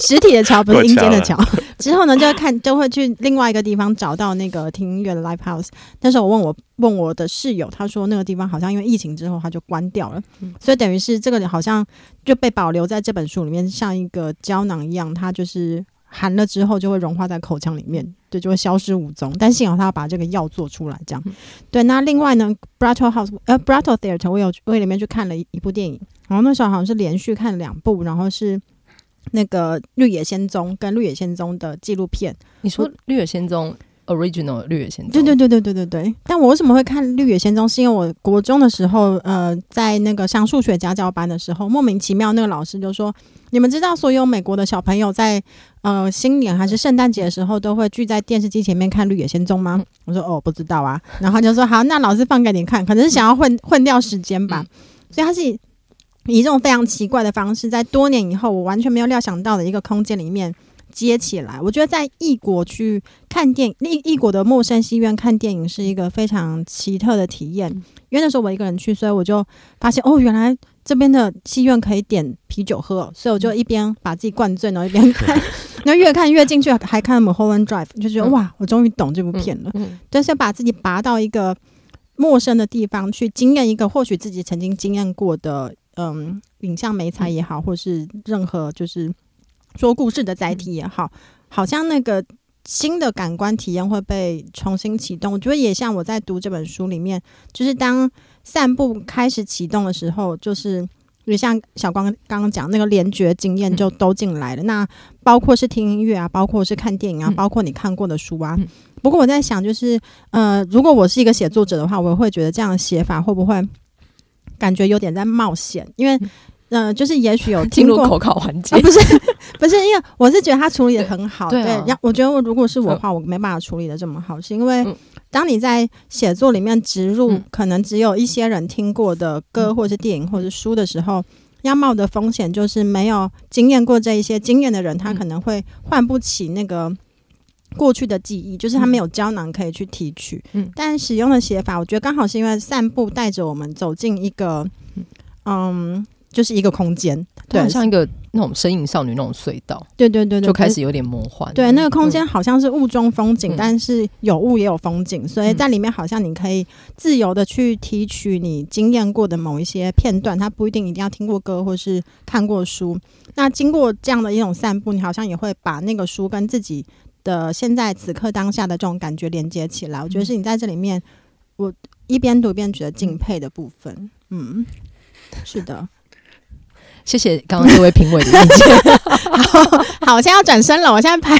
实体的桥不是阴间的桥。之后呢，就会看就会去另外一个地方找到那个听音乐的 live house。但是我问我问我的室友，他说那个地方好像因为疫情之后他就关掉了，所以等于是这个好像就被保留在这本书里面，像一个胶囊一样，它就是。含了之后就会融化在口腔里面，对，就会消失无踪。但幸好他要把这个药做出来，这样。对，那另外呢，Brattle House 呃，Brattle Theatre，我有我里面去看了一一部电影，然后那时候好像是连续看两部，然后是那个《绿野仙踪》跟《绿野仙踪》的纪录片。你说《绿野仙踪》？Original 绿野仙踪，对对对对对对对。但我为什么会看绿野仙踪？是因为我国中的时候，呃，在那个上数学家教班的时候，莫名其妙那个老师就说：“你们知道所有美国的小朋友在呃新年还是圣诞节的时候都会聚在电视机前面看绿野仙踪吗？”我说：“哦，不知道啊。”然后就说：“好，那老师放给你看，可能是想要混混掉时间吧。”所以他是以以这种非常奇怪的方式，在多年以后，我完全没有料想到的一个空间里面。接起来，我觉得在异国去看电影，异异国的陌生戏院看电影是一个非常奇特的体验。因为那时候我一个人去，所以我就发现哦，原来这边的戏院可以点啤酒喝，所以我就一边把自己灌醉，然后一边看，然后越看越进去，还看了《Mulholland Drive》，就觉得哇，我终于懂这部片了。但是要把自己拔到一个陌生的地方去经验一个或许自己曾经经验过的，嗯，影像美彩也好，或是任何就是。说故事的载体也好，好像那个新的感官体验会被重新启动。我觉得也像我在读这本书里面，就是当散步开始启动的时候，就是也像小光刚刚讲那个联觉经验就都进来了。那包括是听音乐啊，包括是看电影啊，包括你看过的书啊。不过我在想，就是呃，如果我是一个写作者的话，我会觉得这样的写法会不会感觉有点在冒险？因为嗯、呃，就是也许有进入口考环节、啊，不是 不是，因为我是觉得他处理的很好，对，对，我觉得如果是我的话，我没办法处理的这么好，是因为当你在写作里面植入可能只有一些人听过的歌，或是电影，或是书的时候，要冒的风险就是没有经验过这一些经验的人，他可能会唤不起那个过去的记忆，就是他没有胶囊可以去提取。嗯，但使用的写法，我觉得刚好是因为散步带着我们走进一个，嗯。就是一个空间，对，像一个那种身影少女那种隧道，对对对对，就开始有点魔幻。对，那个空间好像是雾中风景，嗯、但是有雾也有风景，所以在里面好像你可以自由的去提取你经验过的某一些片段，它不一定一定要听过歌或是看过书。那经过这样的一种散步，你好像也会把那个书跟自己的现在此刻当下的这种感觉连接起来。我觉得是你在这里面，我一边读一边觉得敬佩的部分。嗯，是的。谢谢刚刚这位评委的意见。好，好，我现在要转身了。我现在拍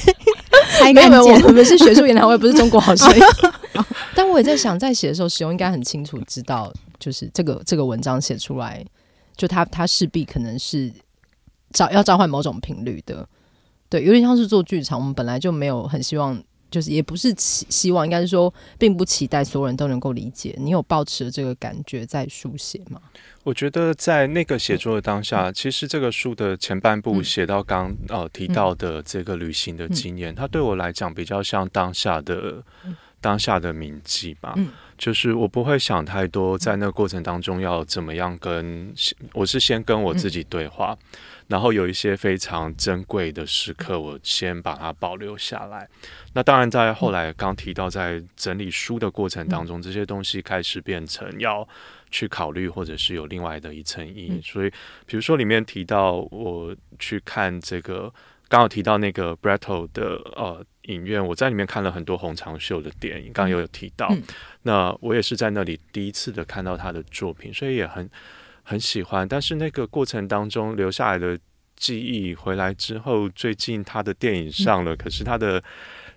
拍 没有没有，我们是学术研讨会，不是中国好声音。但我也在想，在写的时候，使用应该很清楚知道，就是这个这个文章写出来，就他他势必可能是召要召唤某种频率的。对，有点像是做剧场，我们本来就没有很希望。就是也不是期希望，应该是说，并不期待所有人都能够理解。你有抱持这个感觉在书写吗？我觉得在那个写作的当下，嗯、其实这个书的前半部写到刚、嗯、呃提到的这个旅行的经验，嗯、它对我来讲比较像当下的当下的铭记吧。嗯，就是我不会想太多，在那个过程当中要怎么样跟，我是先跟我自己对话。嗯然后有一些非常珍贵的时刻，我先把它保留下来。那当然，在后来刚提到，在整理书的过程当中，这些东西开始变成要去考虑，或者是有另外的一层意义。所以，比如说里面提到我去看这个，刚好提到那个 brettle 的呃影院，我在里面看了很多洪长秀的电影，刚刚有提到。那我也是在那里第一次的看到他的作品，所以也很。很喜欢，但是那个过程当中留下来的记忆，回来之后，最近他的电影上了，可是他的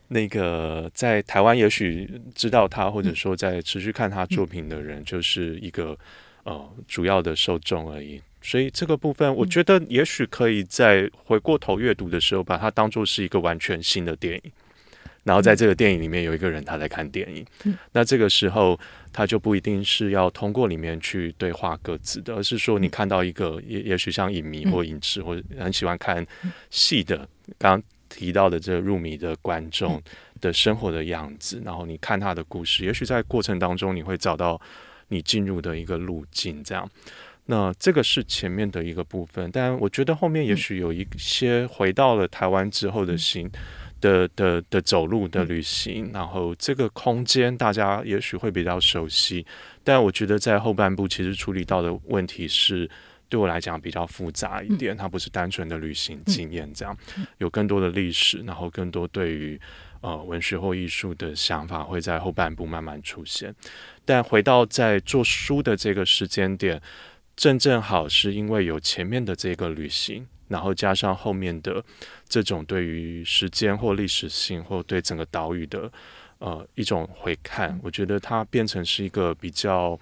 那个在台湾，也许知道他，或者说在持续看他作品的人，就是一个呃主要的受众而已。所以这个部分，我觉得也许可以在回过头阅读的时候，把它当做是一个完全新的电影。然后在这个电影里面有一个人他在看电影，嗯、那这个时候他就不一定是要通过里面去对话各自的，而是说你看到一个也也许像影迷或影痴或者很喜欢看戏的，刚刚提到的这个入迷的观众的生活的样子，然后你看他的故事，也许在过程当中你会找到你进入的一个路径，这样。那这个是前面的一个部分，但我觉得后面也许有一些回到了台湾之后的心。的的的走路的旅行，然后这个空间大家也许会比较熟悉，但我觉得在后半部其实处理到的问题是对我来讲比较复杂一点，它不是单纯的旅行经验，这样有更多的历史，然后更多对于呃文学或艺术的想法会在后半部慢慢出现。但回到在做书的这个时间点，正正好是因为有前面的这个旅行。然后加上后面的这种对于时间或历史性或对整个岛屿的呃一种回看，我觉得它变成是一个比较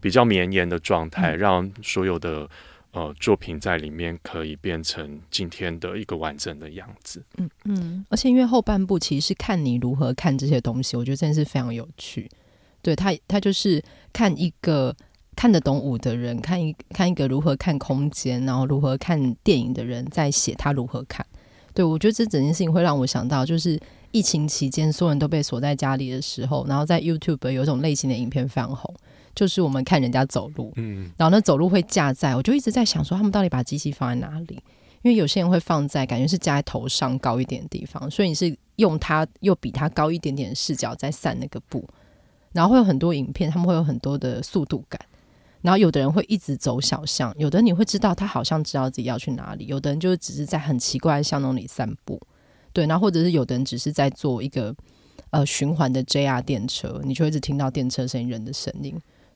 比较绵延的状态，让所有的呃作品在里面可以变成今天的一个完整的样子。嗯嗯，而且因为后半部其实是看你如何看这些东西，我觉得真的是非常有趣。对他，他就是看一个。看得懂舞的人，看一看一个如何看空间，然后如何看电影的人，在写他如何看。对，我觉得这整件事情会让我想到，就是疫情期间所有人都被锁在家里的时候，然后在 YouTube 有一种类型的影片非常红，就是我们看人家走路，嗯，然后那走路会架在，我就一直在想说，他们到底把机器放在哪里？因为有些人会放在感觉是架在头上高一点的地方，所以你是用它又比它高一点点的视角在散那个步，然后会有很多影片，他们会有很多的速度感。然后有的人会一直走小巷，有的人你会知道他好像知道自己要去哪里，有的人就只是在很奇怪的巷弄里散步，对，然后或者是有的人只是在做一个呃循环的 JR 电车，你就会一直听到电车声音、人的声音。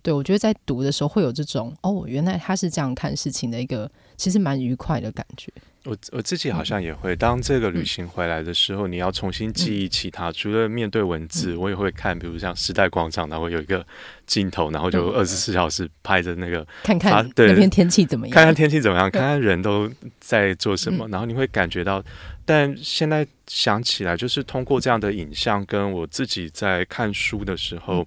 对，我觉得在读的时候会有这种哦，原来他是这样看事情的一个，其实蛮愉快的感觉。我我自己好像也会，当这个旅行回来的时候，嗯、你要重新记忆起它。嗯、除了面对文字，嗯、我也会看，比如像时代广场，然后有一个镜头，然后就二十四小时拍着那个，看看那边天气怎么样，看看天气怎么样，看看人都在做什么，嗯、然后你会感觉到。但现在想起来，就是通过这样的影像，跟我自己在看书的时候。嗯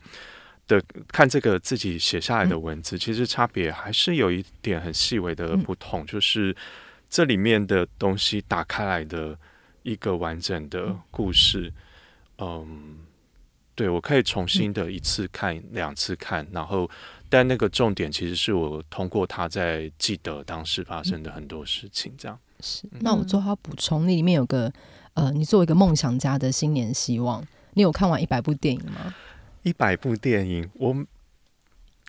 的看这个自己写下来的文字，其实差别还是有一点很细微的不同，就是这里面的东西打开来的一个完整的故事。嗯，对，我可以重新的一次看、两次看，然后，但那个重点其实是我通过它在记得当时发生的很多事情。这样是。那我做好补充，那里面有个呃，你作为一个梦想家的新年希望，你有看完一百部电影吗？一百部电影，我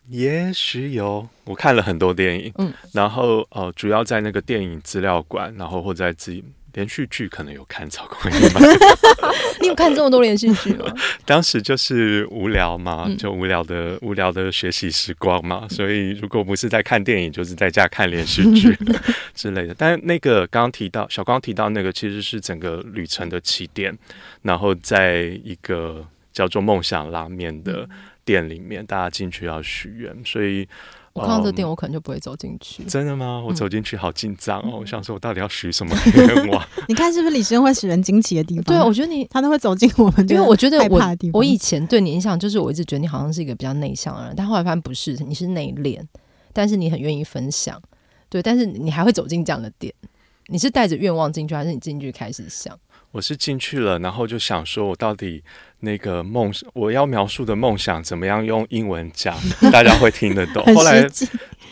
也许有，我看了很多电影，嗯，然后呃，主要在那个电影资料馆，然后或在自己连续剧可能有看超过一百。你有看这么多连续剧吗？当时就是无聊嘛，就无聊的、嗯、无聊的学习时光嘛，所以如果不是在看电影，就是在家看连续剧 之类的。但那个刚刚提到小刚提到那个，其实是整个旅程的起点，然后在一个。叫做梦想拉面的店里面，大家进去要许愿，所以我看到这店，我可能就不会走进去。真的吗？我走进去好紧张哦！我想说，我到底要许什么愿望？你看是不是李时珍会使人惊奇的地方？对，我觉得你他都会走进我们，因为我觉得我我以前对你印象就是，我一直觉得你好像是一个比较内向的人，但后来发现不是，你是内敛，但是你很愿意分享。对，但是你还会走进这样的店，你是带着愿望进去，还是你进去开始想？我是进去了，然后就想说，我到底那个梦，我要描述的梦想怎么样用英文讲，大家会听得懂。后来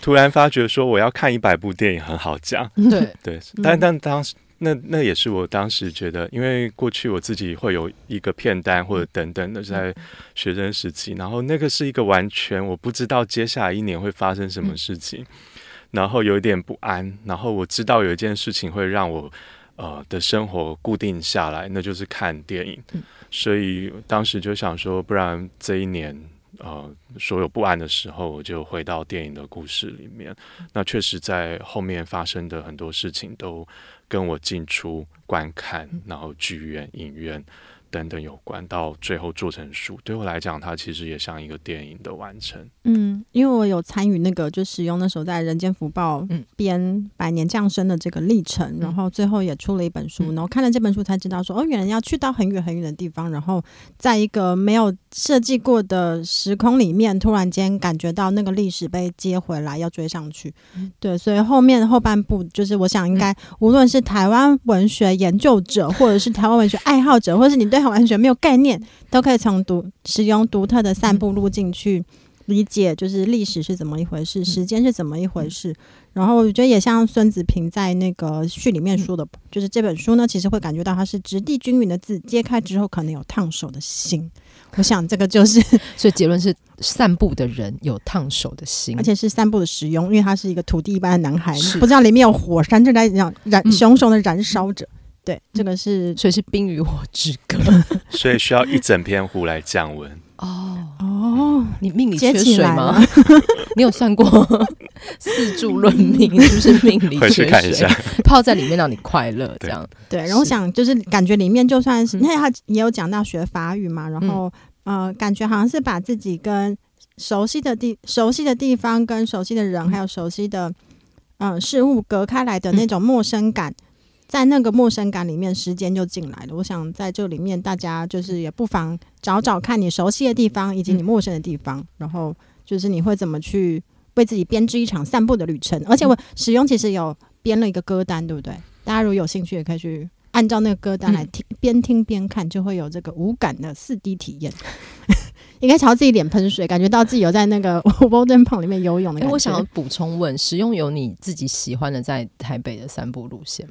突然发觉说，我要看一百部电影很好讲。对对，但但当时那那也是我当时觉得，因为过去我自己会有一个片单或者等等的在学生时期，然后那个是一个完全我不知道接下来一年会发生什么事情，然后有一点不安，然后我知道有一件事情会让我。呃的生活固定下来，那就是看电影。嗯、所以当时就想说，不然这一年，呃，所有不安的时候，我就回到电影的故事里面。那确实在后面发生的很多事情，都跟我进出观看，然后剧院、影院。等等有关，到最后做成书，对我来讲，它其实也像一个电影的完成。嗯，因为我有参与那个，就使用那时候在《人间福报》编《百年降生》的这个历程，嗯、然后最后也出了一本书，嗯、然后看了这本书才知道说，哦，原来要去到很远很远的地方，然后在一个没有设计过的时空里面，突然间感觉到那个历史被接回来，要追上去。嗯、对，所以后面后半部就是，我想应该、嗯、无论是台湾文学研究者，或者是台湾文学爱好者，或者是你对。完全没有概念，都可以从独使用独特的散步路径去理解，就是历史是怎么一回事，时间是怎么一回事。然后我觉得也像孙子平在那个序里面说的，就是这本书呢，其实会感觉到它是质地均匀的字，揭开之后可能有烫手的心。我想这个就是，所以结论是散步的人有烫手的心，而且是散步的使用，因为他是一个土地一般的男孩，不知道里面有火山正在燃燃熊熊的燃烧着。对，这个是所以是《冰与火之歌》，所以需要一整篇湖来降温。哦哦，你命里缺水吗？你有算过四柱论命是不是命里缺水？看一下，泡在里面让你快乐，这样对。然后想就是感觉里面就算是，因为他也有讲到学法语嘛，然后呃，感觉好像是把自己跟熟悉的地、熟悉的地方、跟熟悉的人，还有熟悉的嗯事物隔开来的那种陌生感。在那个陌生感里面，时间就进来了。我想在这里面，大家就是也不妨找找看你熟悉的地方，以及你陌生的地方，嗯、然后就是你会怎么去为自己编织一场散步的旅程。而且我使用其实有编了一个歌单，对不对？大家如果有兴趣，也可以去按照那个歌单来听，边、嗯、听边看，就会有这个无感的四 D 体验。应该朝自己脸喷水，感觉到自己有在那个 Walden Pond 里面游泳的感觉。欸、我想要补充问：使用有你自己喜欢的在台北的散步路线？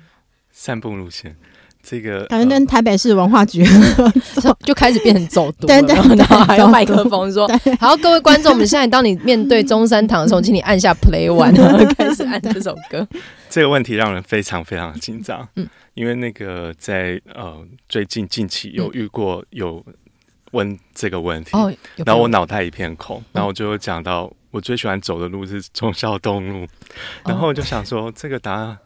散步路线，这个感觉跟台北市文化局 就开始变成走读，对对，然后还有麦克风说：“好，各位观众，我们现在当你面对中山堂的时候，请你按下 Play One，然后开始按这首歌。”这个问题让人非常非常紧张，嗯，因为那个在呃最近近期有遇过有问这个问题，哦，然后我脑袋一片空，然后我就讲到我最喜欢走的路是忠孝东路，然后我就想说这个答案。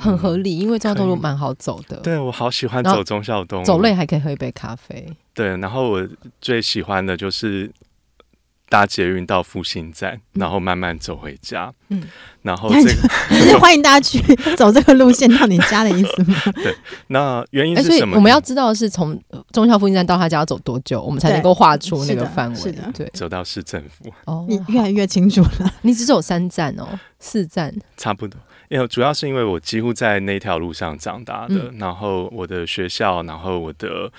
很合理，因为中孝东路蛮好走的。对，我好喜欢走忠孝东，走累还可以喝一杯咖啡。对，然后我最喜欢的就是搭捷运到复兴站，嗯、然后慢慢走回家。嗯，然后这个 欢迎大家去走这个路线到你家的意思吗？对，那原因是什么？欸、我们要知道的是从忠孝复兴站到他家要走多久，我们才能够画出那个范围。是的对，走到市政府。哦，你越来越清楚了。你只走三站哦，四站差不多。因为主要是因为我几乎在那条路上长大的，嗯、然后我的学校，然后我的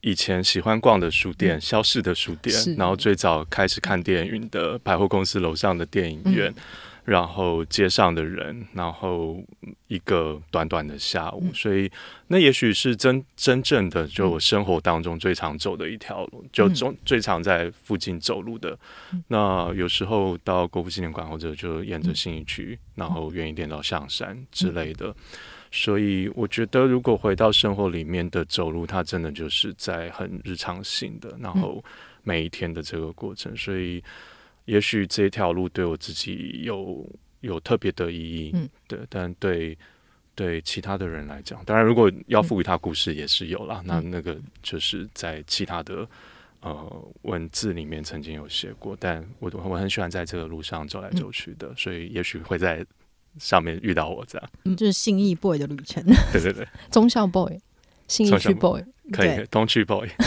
以前喜欢逛的书店，萧氏、嗯、的书店，然后最早开始看电影的百货公司楼上的电影院。嗯然后街上的人，然后一个短短的下午，嗯、所以那也许是真真正的就我生活当中最常走的一条路，嗯、就中最常在附近走路的。嗯、那有时候到国父纪念馆，或者就沿着信义区，嗯、然后远一点到象山之类的。嗯、所以我觉得，如果回到生活里面的走路，它真的就是在很日常性的，然后每一天的这个过程，所以。也许这条路对我自己有有特别的意义，嗯，对，但对对其他的人来讲，当然如果要赋予他故事也是有啦。嗯、那那个就是在其他的呃文字里面曾经有写过，但我我很喜欢在这个路上走来走去的，嗯、所以也许会在上面遇到我这样。嗯，就是信义 boy 的旅程，对对对，忠孝 boy，信义区 boy，可以，东区 boy。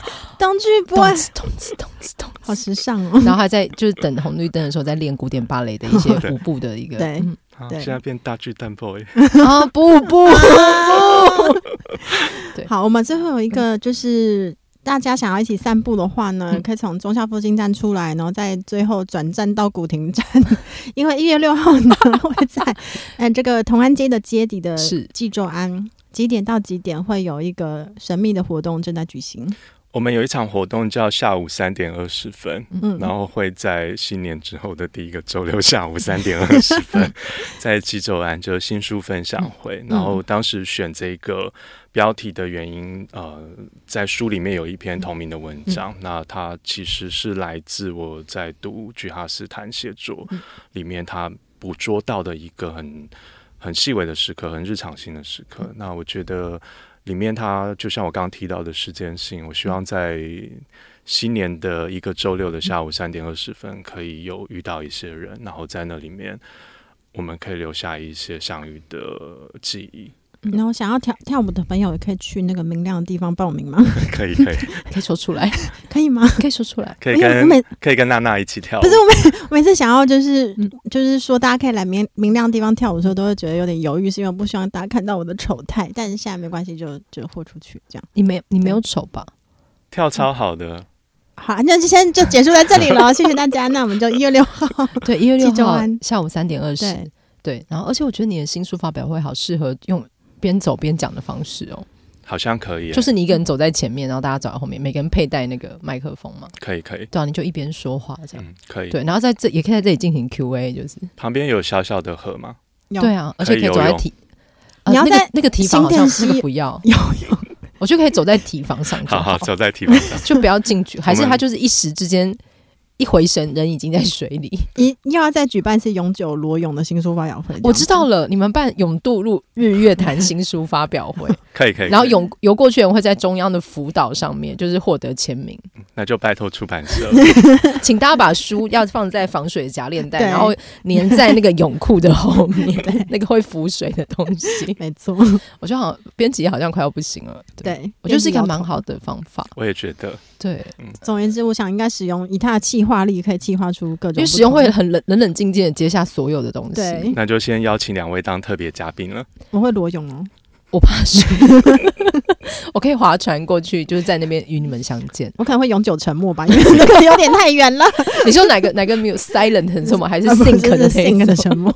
东区 boy，咚子咚子咚子，好时尚哦。然后还在就是等红绿灯的时候，在练古典芭蕾的一些 舞步的一个。对，好，现在变大巨蛋 boy 啊！不不不！对，好，我们最后有一个就是。大家想要一起散步的话呢，可以从中校复兴站出来，然后在最后转站到古亭站。因为一月六号呢会在嗯这个同安街的街底的济州庵，几点到几点会有一个神秘的活动正在举行。我们有一场活动叫下午三点二十分，嗯，然后会在新年之后的第一个周六下午 三点二十分，在纪州安就是新书分享会。然后当时选这个标题的原因，呃，在书里面有一篇同名的文章，那它其实是来自我在读居哈斯坦写作里面，他捕捉到的一个很很细微的时刻，很日常性的时刻。那我觉得。里面，它就像我刚刚提到的时间性，我希望在新年的一个周六的下午三点二十分，可以有遇到一些人，然后在那里面，我们可以留下一些相遇的记忆。然后想要跳跳舞的朋友也可以去那个明亮的地方报名吗？可以，可以，可以说出来，可以吗？可以说出来，可以跟每可以跟娜娜一起跳舞。不是我每我每次想要就是、嗯、就是说大家可以来明明亮的地方跳舞的时候，都会觉得有点犹豫，是因为我不希望大家看到我的丑态。但是现在没关系，就就豁出去这样。你没你没有丑吧？跳超好的。嗯、好，那就先就结束在这里了。谢谢大家。那我们就一月六号，对，一月六号下午三点二十，对。然后，而且我觉得你的新书发表会好适合用。边走边讲的方式哦，好像可以，就是你一个人走在前面，然后大家走在后面，每个人佩戴那个麦克风嘛，可以可以，对啊，你就一边说话这样，嗯，可以，对，然后在这也可以在这里进行 Q&A，就是。旁边有小小的河吗？对啊，而且可以走在体，你要在那个提防好像那个不要，有有，我就可以走在提防上，好。好走在提防上，就不要进去，还是他就是一时之间。一回神，人已经在水里。一又要再举办一次永久裸泳的新书发表会。我知道了，你们办永渡入日月潭新书发表会，可以可以。然后泳游过去人会在中央的浮岛上面，就是获得签名。那就拜托出版社，请大家把书要放在防水夹链袋，然后粘在那个泳裤的后面，那个会浮水的东西。没错，我觉得好像编辑好像快要不行了。对，对我觉得是一个蛮好的方法。我也觉得。对，总而言之，我想应该使用以他的企划力，可以计划出各种。因为使用会很冷冷冷静静的接下所有的东西。对，那就先邀请两位当特别嘉宾了。我会裸泳哦，我怕水，我可以划船过去，就是在那边与你们相见。我可能会永久沉默吧，因为那个有点太远了。你说哪个哪个没有 silent 很沉默，还是 think 的 think 的沉默？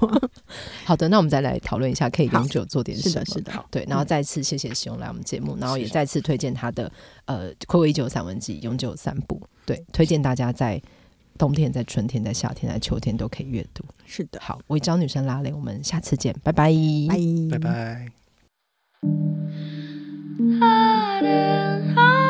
好的，那我们再来讨论一下，可以永久做点什么？是的，是的。对，然后再次谢谢使用来我们节目，然后也再次推荐他的。呃，暌违已久散文集《永久散步》，对，推荐大家在冬天、在春天、在夏天、在秋天都可以阅读。是的，好，我教女生拉蕾，我们下次见，拜拜，拜拜。违